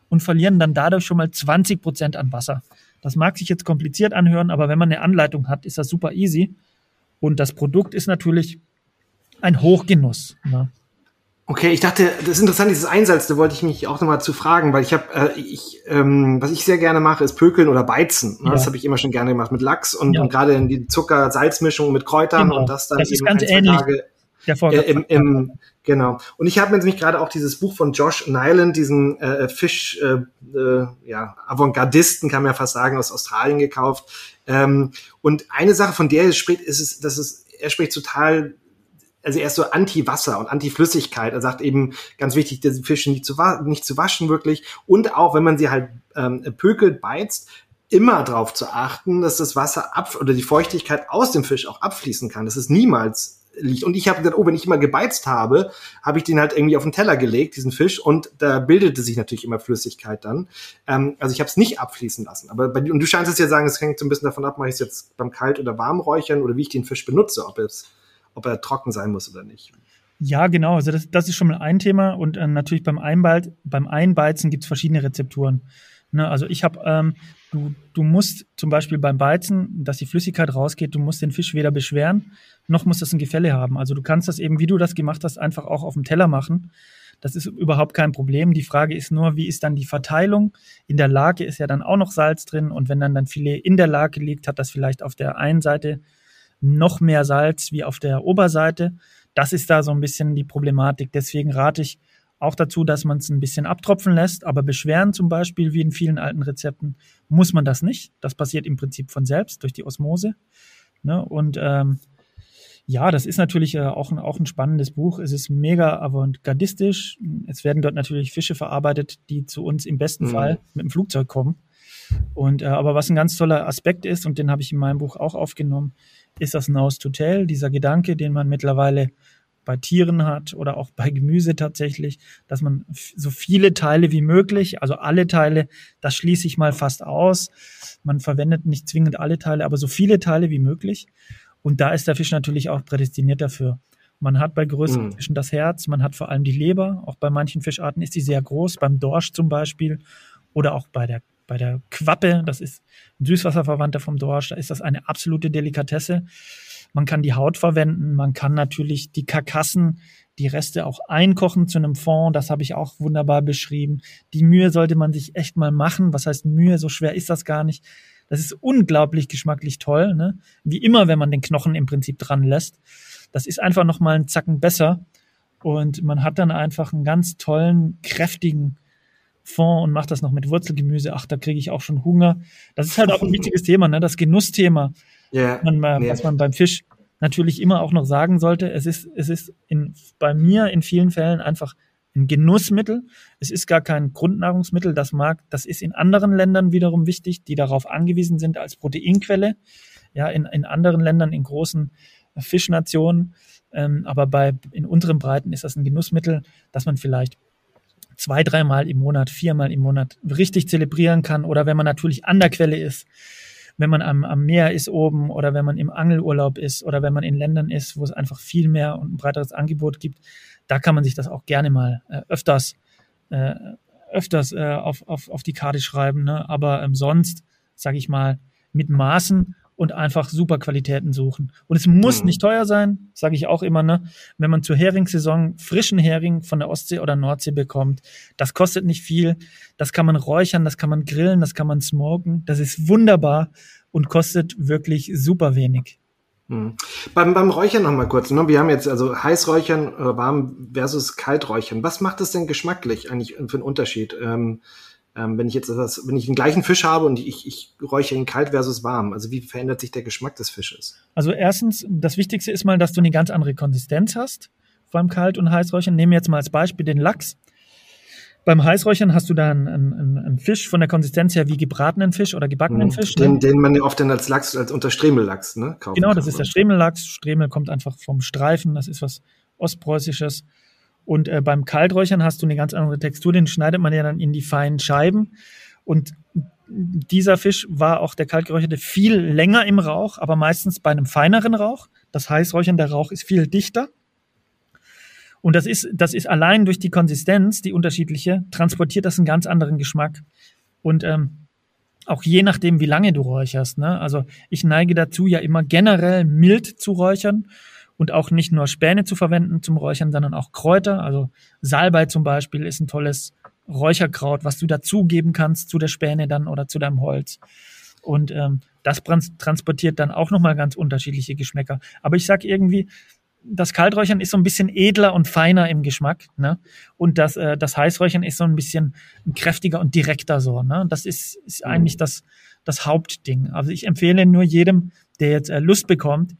und verlieren dann dadurch schon mal 20 Prozent an Wasser. Das mag sich jetzt kompliziert anhören, aber wenn man eine Anleitung hat, ist das super easy. Und das Produkt ist natürlich ein Hochgenuss. Ne? Okay, ich dachte, das ist interessant, dieses Einsalz, da wollte ich mich auch nochmal zu fragen, weil ich habe, äh, ich, ähm, was ich sehr gerne mache, ist Pökeln oder Beizen. Ne? Ja. Das habe ich immer schon gerne gemacht mit Lachs und, ja. und gerade in die Zucker-Salzmischung mit Kräutern genau. und das dann das ist ganz ähnlich. Tage, der äh, im, im, genau. Und ich habe mir nämlich gerade auch dieses Buch von Josh Nyland, diesen äh, Fisch, äh, äh, ja, Avantgardisten, kann man ja fast sagen, aus Australien gekauft. Ähm, und eine Sache, von der er spricht, ist es, dass es, er spricht total also er ist so Anti-Wasser und Anti-Flüssigkeit. Er sagt eben ganz wichtig, die Fische nicht zu, nicht zu waschen wirklich. Und auch, wenn man sie halt ähm, pökelt, beizt, immer darauf zu achten, dass das Wasser ab oder die Feuchtigkeit aus dem Fisch auch abfließen kann. Das ist niemals liegt. Und ich habe gesagt, oh, wenn ich immer gebeizt habe, habe ich den halt irgendwie auf den Teller gelegt, diesen Fisch, und da bildete sich natürlich immer Flüssigkeit dann. Ähm, also ich habe es nicht abfließen lassen. Aber bei, und du scheinst es ja sagen, es hängt so ein bisschen davon ab, mache ich es jetzt beim Kalt- oder Warmräuchern oder wie ich den Fisch benutze, ob es ob er trocken sein muss oder nicht. Ja, genau. Also das, das ist schon mal ein Thema. Und äh, natürlich beim, Einbeiz, beim Einbeizen gibt es verschiedene Rezepturen. Ne, also ich habe, ähm, du, du musst zum Beispiel beim Beizen, dass die Flüssigkeit rausgeht, du musst den Fisch weder beschweren, noch muss das ein Gefälle haben. Also du kannst das eben, wie du das gemacht hast, einfach auch auf dem Teller machen. Das ist überhaupt kein Problem. Die Frage ist nur, wie ist dann die Verteilung? In der Lake ist ja dann auch noch Salz drin und wenn dann dein Filet in der Lake liegt, hat das vielleicht auf der einen Seite noch mehr Salz wie auf der Oberseite. Das ist da so ein bisschen die Problematik. Deswegen rate ich auch dazu, dass man es ein bisschen abtropfen lässt. Aber beschweren zum Beispiel, wie in vielen alten Rezepten, muss man das nicht. Das passiert im Prinzip von selbst durch die Osmose. Ne? Und ähm, ja, das ist natürlich äh, auch, ein, auch ein spannendes Buch. Es ist mega avantgardistisch. Es werden dort natürlich Fische verarbeitet, die zu uns im besten mhm. Fall mit dem Flugzeug kommen. Und äh, aber was ein ganz toller Aspekt ist, und den habe ich in meinem Buch auch aufgenommen, ist das Nose to Tail, dieser Gedanke, den man mittlerweile bei Tieren hat oder auch bei Gemüse tatsächlich, dass man so viele Teile wie möglich, also alle Teile, das schließe ich mal fast aus. Man verwendet nicht zwingend alle Teile, aber so viele Teile wie möglich. Und da ist der Fisch natürlich auch prädestiniert dafür. Man hat bei größeren mhm. Fischen das Herz, man hat vor allem die Leber. Auch bei manchen Fischarten ist die sehr groß, beim Dorsch zum Beispiel oder auch bei der, bei der Quappe, das ist ein Süßwasserverwandter vom Dorsch, da ist das eine absolute Delikatesse. Man kann die Haut verwenden, man kann natürlich die Karkassen, die Reste auch einkochen zu einem Fond, das habe ich auch wunderbar beschrieben. Die Mühe sollte man sich echt mal machen. Was heißt Mühe? So schwer ist das gar nicht. Das ist unglaublich geschmacklich toll, ne? Wie immer, wenn man den Knochen im Prinzip dran lässt. Das ist einfach noch mal einen Zacken besser und man hat dann einfach einen ganz tollen, kräftigen Fond und macht das noch mit Wurzelgemüse. Ach, da kriege ich auch schon Hunger. Das ist halt auch ein wichtiges Thema, ne? Das Genussthema, yeah. man, was man beim Fisch natürlich immer auch noch sagen sollte. Es ist, es ist in, bei mir in vielen Fällen einfach ein Genussmittel. Es ist gar kein Grundnahrungsmittel. Das mag, das ist in anderen Ländern wiederum wichtig, die darauf angewiesen sind als Proteinquelle. Ja, in, in anderen Ländern, in großen Fischnationen. Ähm, aber bei, in unteren Breiten ist das ein Genussmittel, das man vielleicht zwei, dreimal im Monat, viermal im Monat richtig zelebrieren kann. Oder wenn man natürlich an der Quelle ist, wenn man am, am Meer ist oben oder wenn man im Angelurlaub ist oder wenn man in Ländern ist, wo es einfach viel mehr und ein breiteres Angebot gibt, da kann man sich das auch gerne mal äh, öfters, äh, öfters äh, auf, auf, auf die Karte schreiben. Ne? Aber ähm, sonst, sage ich mal, mit Maßen und einfach super Qualitäten suchen. Und es muss mhm. nicht teuer sein, sage ich auch immer, ne? Wenn man zur Heringssaison frischen Hering von der Ostsee oder Nordsee bekommt, das kostet nicht viel. Das kann man räuchern, das kann man grillen, das kann man smoken. Das ist wunderbar und kostet wirklich super wenig. Mhm. Beim, beim Räuchern noch mal kurz. Ne? Wir haben jetzt also Heißräuchern, äh, warm versus Kalträuchern. Was macht das denn geschmacklich eigentlich für einen Unterschied? Ähm, ähm, wenn ich jetzt etwas, wenn ich den gleichen Fisch habe und ich, ich räuchere ihn kalt versus warm, also wie verändert sich der Geschmack des Fisches? Also erstens, das Wichtigste ist mal, dass du eine ganz andere Konsistenz hast beim Kalt- und Heißräuchern. Nehmen wir jetzt mal als Beispiel den Lachs. Beim Heißräuchern hast du da einen, einen, einen, Fisch von der Konsistenz her wie gebratenen Fisch oder gebackenen mhm. Fisch. Den, ne? den man oft dann als Lachs, als unter Stremellachs, ne? Kaufen genau, das kann, ist der Stremellachs. Stremel kommt einfach vom Streifen, das ist was Ostpreußisches. Und äh, beim Kalträuchern hast du eine ganz andere Textur, den schneidet man ja dann in die feinen Scheiben. Und dieser Fisch war auch der kaltgeräucherte viel länger im Rauch, aber meistens bei einem feineren Rauch. Das Heißräuchern, der Rauch ist viel dichter. Und das ist, das ist allein durch die Konsistenz, die unterschiedliche, transportiert das einen ganz anderen Geschmack. Und ähm, auch je nachdem, wie lange du räucherst. Ne? Also ich neige dazu, ja immer generell mild zu räuchern und auch nicht nur Späne zu verwenden zum Räuchern, sondern auch Kräuter. Also Salbei zum Beispiel ist ein tolles Räucherkraut, was du dazugeben kannst zu der Späne dann oder zu deinem Holz. Und ähm, das transportiert dann auch nochmal ganz unterschiedliche Geschmäcker. Aber ich sag irgendwie, das Kalträuchern ist so ein bisschen edler und feiner im Geschmack, ne? Und das, äh, das Heißräuchern ist so ein bisschen kräftiger und direkter so, ne? Das ist, ist eigentlich das, das Hauptding. Also ich empfehle nur jedem, der jetzt äh, Lust bekommt,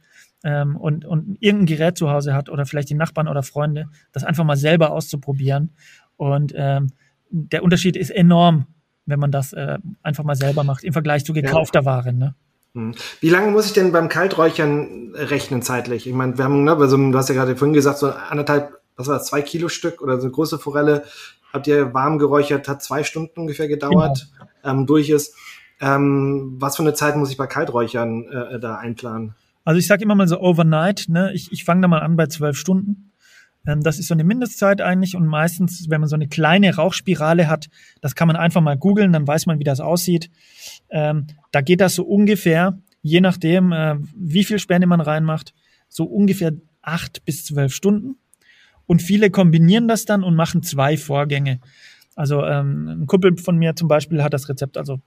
ähm, und, und irgendein Gerät zu Hause hat oder vielleicht die Nachbarn oder Freunde, das einfach mal selber auszuprobieren. Und ähm, der Unterschied ist enorm, wenn man das äh, einfach mal selber macht, im Vergleich zu gekaufter ja. Ware. Ne? Hm. Wie lange muss ich denn beim Kalträuchern rechnen zeitlich? Ich meine, wir haben, ne, also, du hast ja gerade vorhin gesagt, so anderthalb, was war das, zwei Kilo Stück oder so eine große Forelle habt ihr warm geräuchert, hat zwei Stunden ungefähr gedauert, genau. ähm, durch ist. Ähm, was für eine Zeit muss ich bei Kalträuchern äh, da einplanen? Also ich sage immer mal so overnight, ne? ich, ich fange da mal an bei zwölf Stunden. Ähm, das ist so eine Mindestzeit eigentlich und meistens, wenn man so eine kleine Rauchspirale hat, das kann man einfach mal googeln, dann weiß man, wie das aussieht. Ähm, da geht das so ungefähr, je nachdem, äh, wie viel Späne man reinmacht, so ungefähr acht bis zwölf Stunden. Und viele kombinieren das dann und machen zwei Vorgänge. Also ähm, ein Kumpel von mir zum Beispiel hat das Rezept also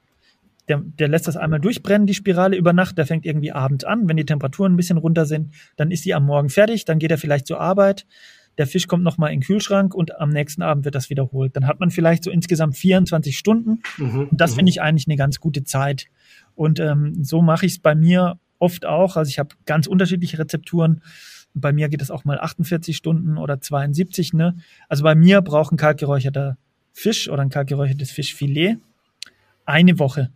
der, der lässt das einmal durchbrennen, die Spirale über Nacht. Der fängt irgendwie abends an. Wenn die Temperaturen ein bisschen runter sind, dann ist die am Morgen fertig. Dann geht er vielleicht zur Arbeit. Der Fisch kommt nochmal in den Kühlschrank und am nächsten Abend wird das wiederholt. Dann hat man vielleicht so insgesamt 24 Stunden. Mhm, das mhm. finde ich eigentlich eine ganz gute Zeit. Und ähm, so mache ich es bei mir oft auch. Also ich habe ganz unterschiedliche Rezepturen. Bei mir geht es auch mal 48 Stunden oder 72. Ne? Also bei mir braucht ein kaltgeräucherter Fisch oder ein kaltgeräuchertes Fischfilet eine Woche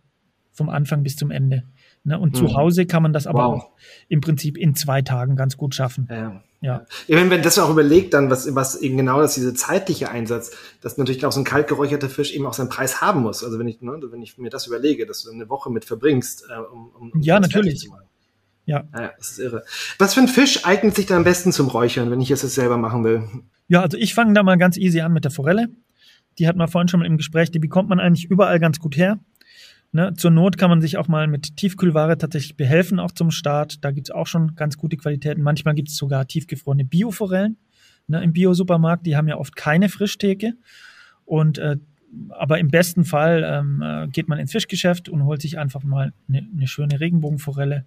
vom Anfang bis zum Ende. Ne? Und mhm. zu Hause kann man das aber wow. auch im Prinzip in zwei Tagen ganz gut schaffen. Ja. Ja. ja wenn, wenn das auch überlegt, dann, was, was eben genau das, diese zeitliche Einsatz, dass natürlich auch so ein kalt geräucherter Fisch eben auch seinen Preis haben muss. Also wenn ich, ne, wenn ich mir das überlege, dass du eine Woche mit verbringst, äh, um, um Ja, natürlich. Ja. ja. Das ist irre. Was für ein Fisch eignet sich da am besten zum Räuchern, wenn ich es jetzt selber machen will? Ja, also ich fange da mal ganz easy an mit der Forelle. Die hat man vorhin schon mal im Gespräch, die bekommt man eigentlich überall ganz gut her. Ne, zur Not kann man sich auch mal mit Tiefkühlware tatsächlich behelfen, auch zum Start. Da gibt's auch schon ganz gute Qualitäten. Manchmal gibt's sogar tiefgefrorene Bioforellen ne, im Bio-Supermarkt. Die haben ja oft keine Frischtheke. Und äh, aber im besten Fall ähm, äh, geht man ins Fischgeschäft und holt sich einfach mal eine, eine schöne Regenbogenforelle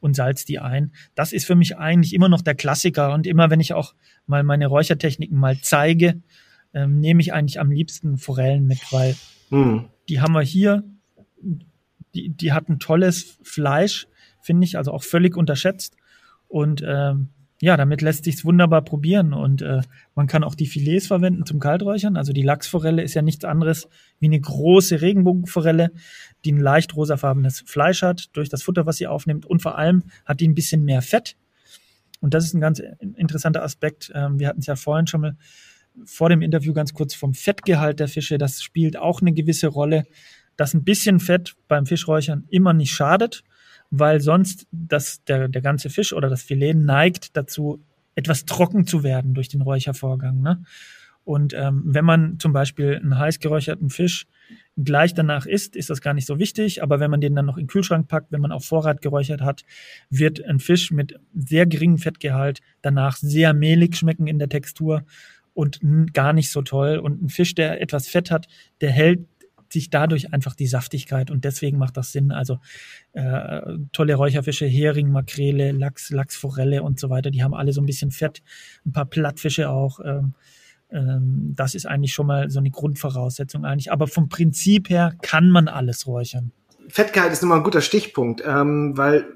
und salzt die ein. Das ist für mich eigentlich immer noch der Klassiker. Und immer wenn ich auch mal meine Räuchertechniken mal zeige, ähm, nehme ich eigentlich am liebsten Forellen mit, weil hm. die haben wir hier die, die hat ein tolles Fleisch, finde ich, also auch völlig unterschätzt. Und ähm, ja, damit lässt sich's wunderbar probieren und äh, man kann auch die Filets verwenden zum Kalträuchern. Also die Lachsforelle ist ja nichts anderes wie eine große Regenbogenforelle, die ein leicht rosafarbenes Fleisch hat durch das Futter, was sie aufnimmt und vor allem hat die ein bisschen mehr Fett. Und das ist ein ganz interessanter Aspekt. Ähm, wir hatten es ja vorhin schon mal vor dem Interview ganz kurz vom Fettgehalt der Fische. Das spielt auch eine gewisse Rolle dass ein bisschen Fett beim Fischräuchern immer nicht schadet, weil sonst das, der, der ganze Fisch oder das Filet neigt dazu, etwas trocken zu werden durch den Räuchervorgang. Ne? Und ähm, wenn man zum Beispiel einen heiß geräucherten Fisch gleich danach isst, ist das gar nicht so wichtig. Aber wenn man den dann noch in den Kühlschrank packt, wenn man auf Vorrat geräuchert hat, wird ein Fisch mit sehr geringem Fettgehalt danach sehr mehlig schmecken in der Textur und gar nicht so toll. Und ein Fisch, der etwas Fett hat, der hält sich dadurch einfach die Saftigkeit und deswegen macht das Sinn. Also äh, tolle Räucherfische, Hering, Makrele, Lachs, Lachsforelle und so weiter, die haben alle so ein bisschen Fett, ein paar Plattfische auch. Ähm, ähm, das ist eigentlich schon mal so eine Grundvoraussetzung eigentlich. Aber vom Prinzip her kann man alles räuchern. Fettgehalt ist immer ein guter Stichpunkt, ähm, weil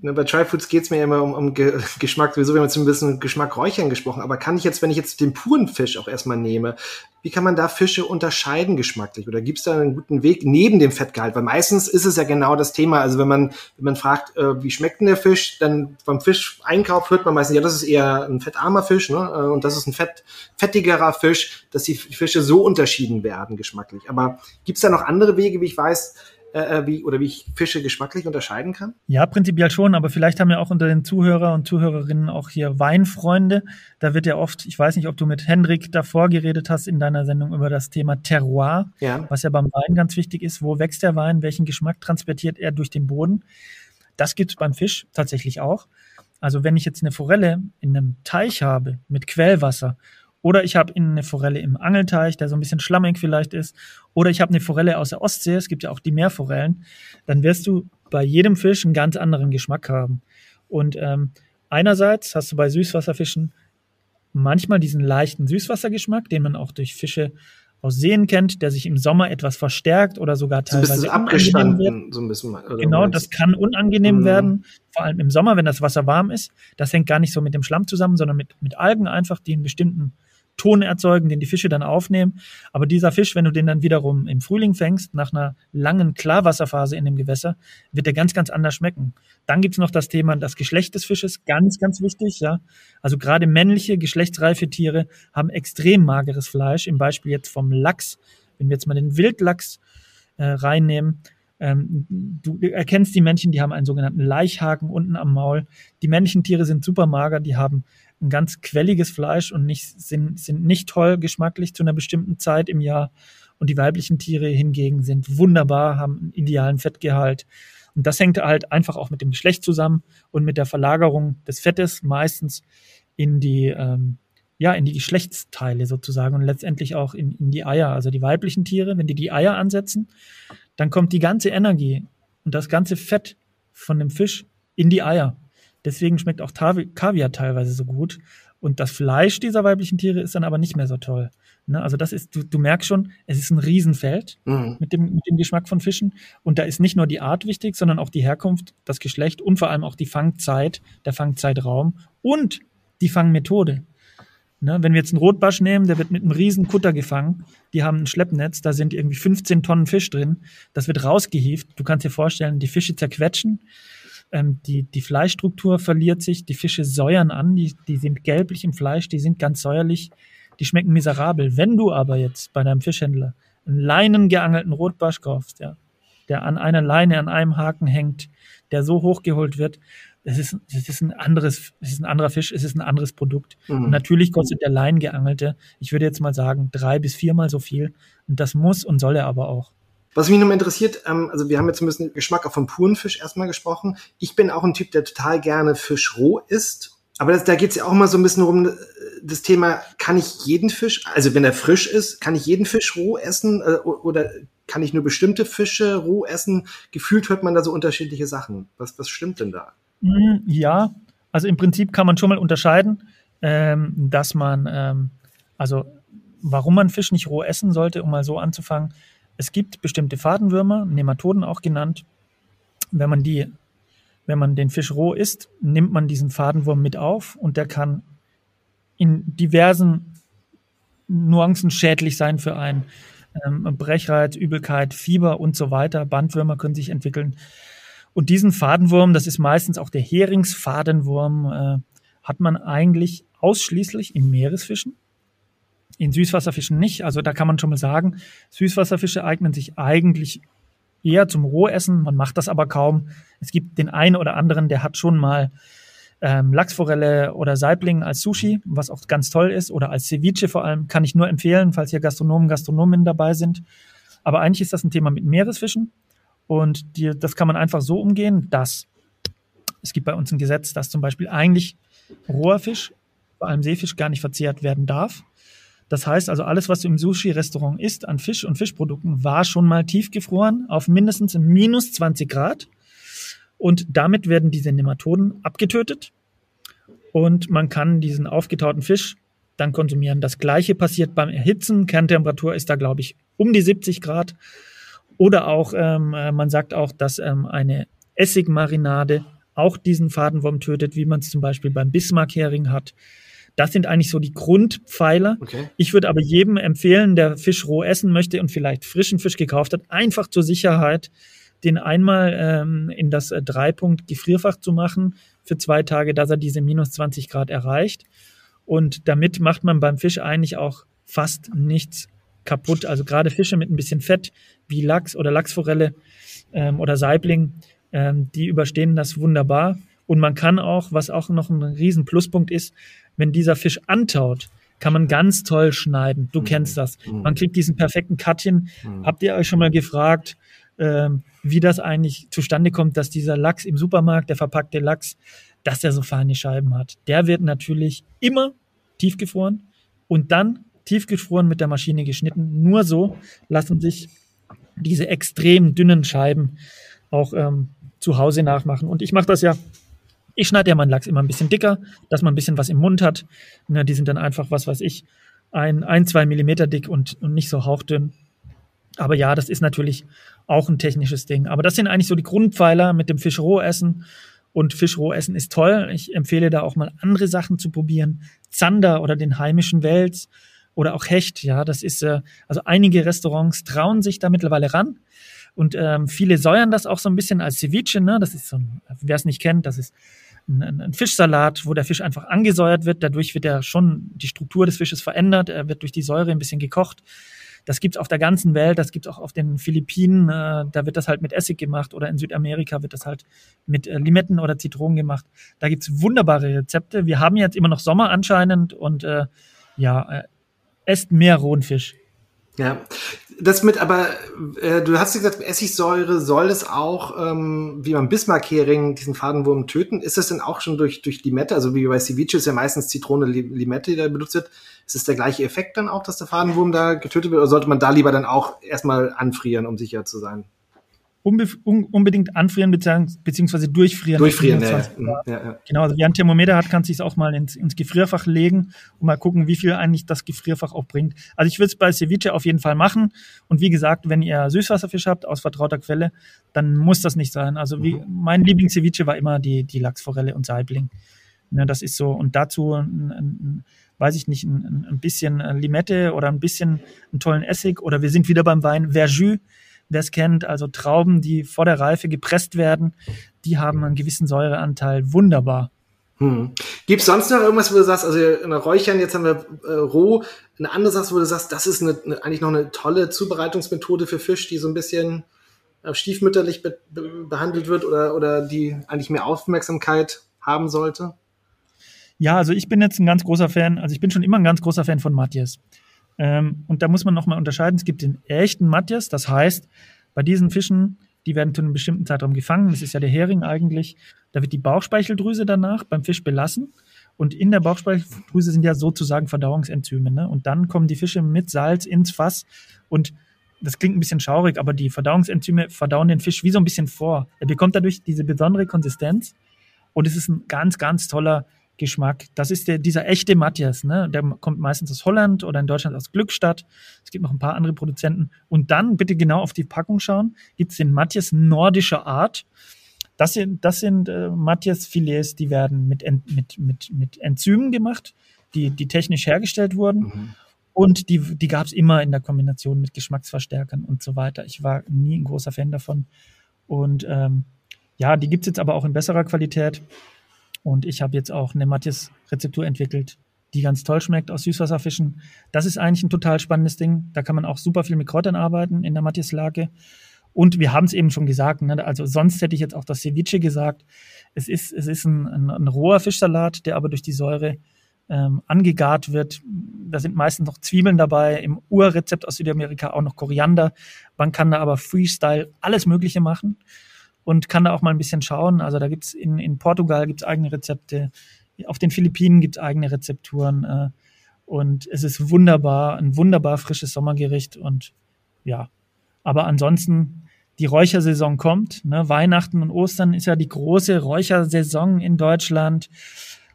ne, bei Tryfoods geht es mir immer um, um Ge Geschmack, sowieso, wir haben jetzt ein bisschen Geschmack Räuchern gesprochen, aber kann ich jetzt, wenn ich jetzt den puren Fisch auch erstmal nehme, wie kann man da Fische unterscheiden geschmacklich? Oder gibt es da einen guten Weg neben dem Fettgehalt? Weil meistens ist es ja genau das Thema. Also wenn man, wenn man fragt, äh, wie schmeckt denn der Fisch, dann beim Fischeinkauf hört man meistens, ja, das ist eher ein fettarmer Fisch, ne? Äh, und das ist ein fett, fettigerer Fisch, dass die Fische so unterschieden werden geschmacklich. Aber gibt es da noch andere Wege, wie ich weiß, äh, äh, wie, oder wie ich Fische geschmacklich unterscheiden kann? Ja, prinzipiell schon, aber vielleicht haben ja auch unter den Zuhörer und Zuhörerinnen auch hier Weinfreunde. Da wird ja oft, ich weiß nicht, ob du mit Hendrik davor geredet hast in deiner Sendung über das Thema Terroir, ja. was ja beim Wein ganz wichtig ist. Wo wächst der Wein? Welchen Geschmack transportiert er durch den Boden? Das gibt es beim Fisch tatsächlich auch. Also wenn ich jetzt eine Forelle in einem Teich habe mit Quellwasser oder ich habe eine Forelle im Angelteich, der so ein bisschen schlammig vielleicht ist. Oder ich habe eine Forelle aus der Ostsee, es gibt ja auch die Meerforellen. Dann wirst du bei jedem Fisch einen ganz anderen Geschmack haben. Und ähm, einerseits hast du bei Süßwasserfischen manchmal diesen leichten Süßwassergeschmack, den man auch durch Fische aus Seen kennt, der sich im Sommer etwas verstärkt oder sogar teilweise so abgestanden wird. so ein bisschen. Genau, das kann unangenehm mhm. werden, vor allem im Sommer, wenn das Wasser warm ist. Das hängt gar nicht so mit dem Schlamm zusammen, sondern mit, mit Algen einfach, die einen bestimmten Ton erzeugen, den die Fische dann aufnehmen. Aber dieser Fisch, wenn du den dann wiederum im Frühling fängst, nach einer langen Klarwasserphase in dem Gewässer, wird der ganz, ganz anders schmecken. Dann gibt's noch das Thema das Geschlecht des Fisches, ganz, ganz wichtig. Ja, Also gerade männliche, geschlechtsreife Tiere haben extrem mageres Fleisch. Im Beispiel jetzt vom Lachs, wenn wir jetzt mal den Wildlachs äh, reinnehmen, ähm, du erkennst die Männchen, die haben einen sogenannten Laichhaken unten am Maul. Die männlichen Tiere sind super mager, die haben ein ganz quelliges Fleisch und nicht, sind, sind nicht toll geschmacklich zu einer bestimmten Zeit im Jahr. Und die weiblichen Tiere hingegen sind wunderbar, haben einen idealen Fettgehalt. Und das hängt halt einfach auch mit dem Geschlecht zusammen und mit der Verlagerung des Fettes meistens in die, ähm, ja, in die Geschlechtsteile sozusagen und letztendlich auch in, in die Eier. Also die weiblichen Tiere, wenn die die Eier ansetzen, dann kommt die ganze Energie und das ganze Fett von dem Fisch in die Eier. Deswegen schmeckt auch Kaviar teilweise so gut. Und das Fleisch dieser weiblichen Tiere ist dann aber nicht mehr so toll. Ne? Also das ist, du, du merkst schon, es ist ein Riesenfeld mhm. mit, dem, mit dem Geschmack von Fischen. Und da ist nicht nur die Art wichtig, sondern auch die Herkunft, das Geschlecht und vor allem auch die Fangzeit, der Fangzeitraum und die Fangmethode. Ne, wenn wir jetzt einen Rotbarsch nehmen, der wird mit einem riesen Kutter gefangen. Die haben ein Schleppnetz, da sind irgendwie 15 Tonnen Fisch drin. Das wird rausgehieft. Du kannst dir vorstellen, die Fische zerquetschen. Ähm, die, die Fleischstruktur verliert sich. Die Fische säuern an. Die, die sind gelblich im Fleisch. Die sind ganz säuerlich. Die schmecken miserabel. Wenn du aber jetzt bei deinem Fischhändler einen leinengeangelten Rotbarsch kaufst, ja, der an einer Leine, an einem Haken hängt, der so hochgeholt wird, es ist, es ist ein anderes, es ist ein anderer Fisch, es ist ein anderes Produkt. Mhm. Und natürlich kostet der Leingeangelte, ich würde jetzt mal sagen, drei bis viermal so viel. Und das muss und soll er aber auch. Was mich noch mal interessiert, ähm, also wir haben jetzt ein bisschen Geschmack auch vom puren Fisch erstmal gesprochen. Ich bin auch ein Typ, der total gerne Fisch roh isst. Aber das, da geht es ja auch mal so ein bisschen um das Thema, kann ich jeden Fisch, also wenn er frisch ist, kann ich jeden Fisch roh essen äh, oder kann ich nur bestimmte Fische roh essen? Gefühlt hört man da so unterschiedliche Sachen. Was, was stimmt denn da? Hm, ja, also im Prinzip kann man schon mal unterscheiden, ähm, dass man, ähm, also warum man Fisch nicht roh essen sollte, um mal so anzufangen. Es gibt bestimmte Fadenwürmer, Nematoden auch genannt. Wenn man die, wenn man den Fisch roh isst, nimmt man diesen Fadenwurm mit auf und der kann in diversen Nuancen schädlich sein für einen. Ähm, Brechreiz, Übelkeit, Fieber und so weiter. Bandwürmer können sich entwickeln. Und diesen Fadenwurm, das ist meistens auch der Heringsfadenwurm, äh, hat man eigentlich ausschließlich in Meeresfischen. In Süßwasserfischen nicht. Also da kann man schon mal sagen, Süßwasserfische eignen sich eigentlich eher zum Rohessen. Man macht das aber kaum. Es gibt den einen oder anderen, der hat schon mal ähm, Lachsforelle oder Saibling als Sushi, was auch ganz toll ist, oder als Ceviche vor allem, kann ich nur empfehlen, falls hier Gastronomen, Gastronominnen dabei sind. Aber eigentlich ist das ein Thema mit Meeresfischen. Und die, das kann man einfach so umgehen, dass es gibt bei uns ein Gesetz, dass zum Beispiel eigentlich roher Fisch, vor allem Seefisch, gar nicht verzehrt werden darf. Das heißt also, alles, was du im Sushi-Restaurant isst an Fisch und Fischprodukten, war schon mal tiefgefroren auf mindestens minus 20 Grad. Und damit werden diese Nematoden abgetötet. Und man kann diesen aufgetauten Fisch dann konsumieren. Das gleiche passiert beim Erhitzen. Kerntemperatur ist da, glaube ich, um die 70 Grad. Oder auch, ähm, äh, man sagt auch, dass ähm, eine Essigmarinade auch diesen Fadenwurm tötet, wie man es zum Beispiel beim Bismarck-Hering hat. Das sind eigentlich so die Grundpfeiler. Okay. Ich würde aber jedem empfehlen, der Fisch roh essen möchte und vielleicht frischen Fisch gekauft hat, einfach zur Sicherheit den einmal ähm, in das äh, Dreipunkt Gefrierfach zu machen für zwei Tage, dass er diese minus 20 Grad erreicht. Und damit macht man beim Fisch eigentlich auch fast nichts kaputt. Also gerade Fische mit ein bisschen Fett wie Lachs oder Lachsforelle ähm, oder Saibling, ähm, die überstehen das wunderbar. Und man kann auch, was auch noch ein riesen Pluspunkt ist, wenn dieser Fisch antaut, kann man ganz toll schneiden. Du mhm. kennst das. Mhm. Man kriegt diesen perfekten Cutchen. Mhm. Habt ihr euch schon mal gefragt, ähm, wie das eigentlich zustande kommt, dass dieser Lachs im Supermarkt, der verpackte Lachs, dass der so feine Scheiben hat? Der wird natürlich immer tiefgefroren und dann tiefgefroren mit der Maschine geschnitten. Nur so lassen sich diese extrem dünnen Scheiben auch ähm, zu Hause nachmachen. Und ich mache das ja, ich schneide ja meinen Lachs immer ein bisschen dicker, dass man ein bisschen was im Mund hat. Na, die sind dann einfach, was weiß ich, ein, ein zwei Millimeter dick und, und nicht so hauchdünn. Aber ja, das ist natürlich auch ein technisches Ding. Aber das sind eigentlich so die Grundpfeiler mit dem Fischrohessen. Und Fischrohessen ist toll. Ich empfehle da auch mal andere Sachen zu probieren. Zander oder den heimischen Wels oder auch Hecht. Ja, das ist, äh, also einige Restaurants trauen sich da mittlerweile ran. Und ähm, viele säuern das auch so ein bisschen als Ceviche. Ne? Das ist so wer es nicht kennt, das ist ein, Fischsalat, wo der Fisch einfach angesäuert wird. Dadurch wird er schon die Struktur des Fisches verändert. Er wird durch die Säure ein bisschen gekocht. Das gibt's auf der ganzen Welt, das gibt's auch auf den Philippinen, äh, da wird das halt mit Essig gemacht oder in Südamerika wird das halt mit äh, Limetten oder Zitronen gemacht. Da gibt's wunderbare Rezepte. Wir haben jetzt immer noch Sommer anscheinend und äh, ja, äh, esst mehr rohen Fisch. Ja, das mit, aber äh, du hast gesagt, Essigsäure soll es auch, ähm, wie beim Bismarck-Hering, diesen Fadenwurm töten. Ist das denn auch schon durch, durch Limette, also wie bei Ceviche ist ja meistens Zitrone, Limette, die da benutzt wird. Ist es der gleiche Effekt dann auch, dass der Fadenwurm da getötet wird, oder sollte man da lieber dann auch erstmal anfrieren, um sicher zu sein? Unbedingt anfrieren beziehungsweise durchfrieren. Durchfrieren, ja, ja. ja, Genau, also wer ein Thermometer hat, kann sich auch mal ins, ins Gefrierfach legen und mal gucken, wie viel eigentlich das Gefrierfach auch bringt. Also ich würde es bei Ceviche auf jeden Fall machen. Und wie gesagt, wenn ihr Süßwasserfisch habt aus vertrauter Quelle, dann muss das nicht sein. Also wie, mhm. mein Lieblings-Ceviche war immer die, die Lachsforelle und Saibling. Ja, das ist so. Und dazu ein, ein, weiß ich nicht, ein, ein bisschen Limette oder ein bisschen einen tollen Essig oder wir sind wieder beim Wein Verjus, wer es kennt, also Trauben, die vor der Reife gepresst werden, die haben einen gewissen Säureanteil. Wunderbar. Hm. Gibt es sonst noch irgendwas, wo du sagst, also in der Räuchern, jetzt haben wir äh, roh, eine andere Sache, wo du sagst, das ist eine, eine, eigentlich noch eine tolle Zubereitungsmethode für Fisch, die so ein bisschen äh, stiefmütterlich be be behandelt wird oder, oder die eigentlich mehr Aufmerksamkeit haben sollte? Ja, also ich bin jetzt ein ganz großer Fan, also ich bin schon immer ein ganz großer Fan von Matthias. Ähm, und da muss man nochmal unterscheiden, es gibt den echten Matthias, das heißt, bei diesen Fischen, die werden zu einem bestimmten Zeitraum gefangen, das ist ja der Hering eigentlich, da wird die Bauchspeicheldrüse danach beim Fisch belassen. Und in der Bauchspeicheldrüse sind ja sozusagen Verdauungsenzyme. Ne? Und dann kommen die Fische mit Salz ins Fass. Und das klingt ein bisschen schaurig, aber die Verdauungsenzyme verdauen den Fisch wie so ein bisschen vor. Er bekommt dadurch diese besondere Konsistenz. Und es ist ein ganz, ganz toller Geschmack. Das ist der, dieser echte Matthias. Ne? Der kommt meistens aus Holland oder in Deutschland aus Glückstadt. Es gibt noch ein paar andere Produzenten. Und dann bitte genau auf die Packung schauen. Gibt es den Matthias nordischer Art. Das sind, das sind äh, Matthias-Filets, die werden mit, mit, mit, mit Enzymen gemacht, die, die technisch hergestellt wurden. Mhm. Und die, die gab es immer in der Kombination mit Geschmacksverstärkern und so weiter. Ich war nie ein großer Fan davon. Und ähm, ja, die gibt es jetzt aber auch in besserer Qualität. Und ich habe jetzt auch eine Matthias-Rezeptur entwickelt, die ganz toll schmeckt aus Süßwasserfischen. Das ist eigentlich ein total spannendes Ding. Da kann man auch super viel mit Kräutern arbeiten in der Matthias-Lage. Und wir haben es eben schon gesagt, ne? also sonst hätte ich jetzt auch das Ceviche gesagt. Es ist, es ist ein, ein, ein roher Fischsalat, der aber durch die Säure ähm, angegart wird. Da sind meistens noch Zwiebeln dabei, im Urrezept aus Südamerika auch noch Koriander. Man kann da aber Freestyle alles Mögliche machen und kann da auch mal ein bisschen schauen. Also da gibt's in, in Portugal gibt's eigene Rezepte, auf den Philippinen gibt's eigene Rezepturen äh, und es ist wunderbar, ein wunderbar frisches Sommergericht und ja, aber ansonsten die Räuchersaison kommt. Ne? Weihnachten und Ostern ist ja die große Räuchersaison in Deutschland.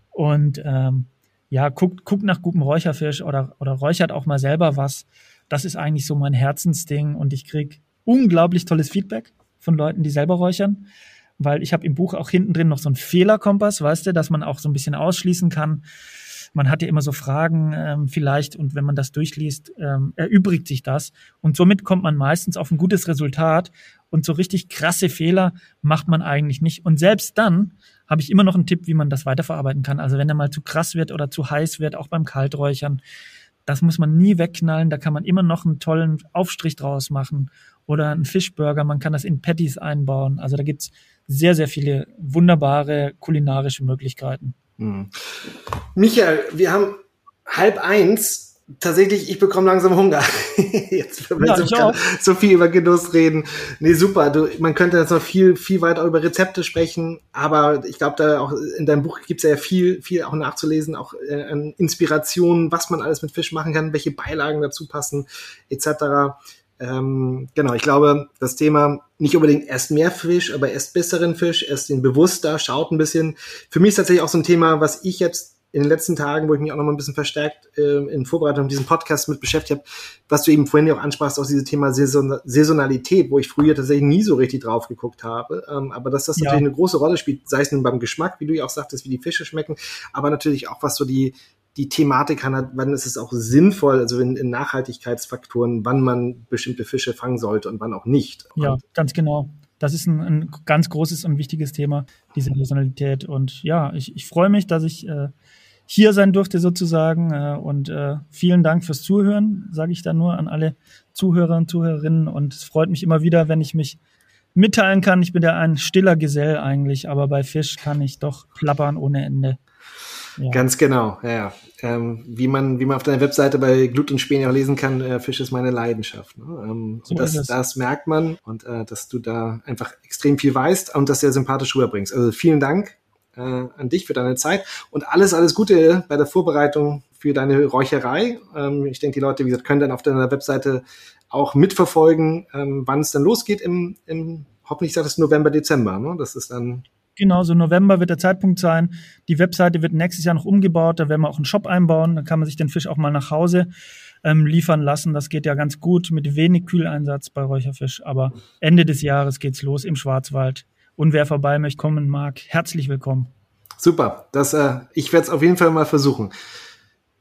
Und ähm, ja, guckt, guckt nach gutem Räucherfisch oder, oder räuchert auch mal selber was. Das ist eigentlich so mein Herzensding und ich krieg unglaublich tolles Feedback von Leuten, die selber räuchern, weil ich habe im Buch auch hinten drin noch so einen Fehlerkompass, weißt du, dass man auch so ein bisschen ausschließen kann, man hat ja immer so Fragen ähm, vielleicht und wenn man das durchliest, ähm, erübrigt sich das und somit kommt man meistens auf ein gutes Resultat und so richtig krasse Fehler macht man eigentlich nicht. Und selbst dann habe ich immer noch einen Tipp, wie man das weiterverarbeiten kann. Also wenn er mal zu krass wird oder zu heiß wird, auch beim Kalträuchern, das muss man nie wegknallen. Da kann man immer noch einen tollen Aufstrich draus machen oder einen Fischburger. Man kann das in Patties einbauen. Also da gibt's sehr, sehr viele wunderbare kulinarische Möglichkeiten. Hm. Michael, wir haben halb eins. Tatsächlich, ich bekomme langsam Hunger. jetzt, wenn ja, so, so, viel über Genuss reden. Nee, super. Du, man könnte jetzt noch viel, viel weiter über Rezepte sprechen, aber ich glaube, da auch in deinem Buch gibt es ja viel, viel auch nachzulesen, auch äh, Inspirationen, was man alles mit Fisch machen kann, welche Beilagen dazu passen, etc. Ähm, genau, ich glaube, das Thema nicht unbedingt erst mehr Fisch, aber erst besseren Fisch, erst den bewusster, schaut ein bisschen. Für mich ist tatsächlich auch so ein Thema, was ich jetzt in den letzten Tagen, wo ich mich auch noch mal ein bisschen verstärkt äh, in Vorbereitung auf diesen Podcast mit beschäftigt habe, was du eben vorhin ja auch ansprachst, auch dieses Thema Saison Saisonalität, wo ich früher tatsächlich nie so richtig drauf geguckt habe, ähm, aber dass das ja. natürlich eine große Rolle spielt, sei es nun beim Geschmack, wie du ja auch sagtest, wie die Fische schmecken, aber natürlich auch was so die die Thematik hat, wann ist es auch sinnvoll, also in, in Nachhaltigkeitsfaktoren, wann man bestimmte Fische fangen sollte und wann auch nicht. Ja, ganz genau. Das ist ein, ein ganz großes und wichtiges Thema, diese Personalität. Und ja, ich, ich freue mich, dass ich äh, hier sein durfte sozusagen. Äh, und äh, vielen Dank fürs Zuhören, sage ich da nur an alle Zuhörer und Zuhörerinnen. Und es freut mich immer wieder, wenn ich mich mitteilen kann. Ich bin ja ein stiller Gesell eigentlich, aber bei Fisch kann ich doch plappern ohne Ende. Ja. Ganz genau, ja. Ähm, wie, man, wie man auf deiner Webseite bei Glut und Späne auch lesen kann, äh, Fisch ist meine Leidenschaft. Ne? Ähm, so das, das merkt man und äh, dass du da einfach extrem viel weißt und das sehr sympathisch rüberbringst. Also vielen Dank äh, an dich für deine Zeit und alles, alles Gute bei der Vorbereitung für deine Räucherei. Ähm, ich denke, die Leute, wie gesagt, können dann auf deiner Webseite auch mitverfolgen, ähm, wann es dann losgeht im, im hoffentlich sagt es November, Dezember. Ne? Das ist dann Genau, so November wird der Zeitpunkt sein. Die Webseite wird nächstes Jahr noch umgebaut. Da werden wir auch einen Shop einbauen. Da kann man sich den Fisch auch mal nach Hause ähm, liefern lassen. Das geht ja ganz gut mit wenig Kühleinsatz bei Räucherfisch. Aber Ende des Jahres geht's los im Schwarzwald. Und wer vorbei möchte kommen mag, herzlich willkommen. Super. Das, äh, ich werde es auf jeden Fall mal versuchen.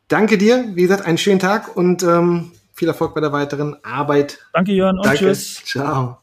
danke dir. Wie gesagt, einen schönen Tag und ähm, viel Erfolg bei der weiteren Arbeit. Danke, Jörn, und danke. tschüss. Ciao.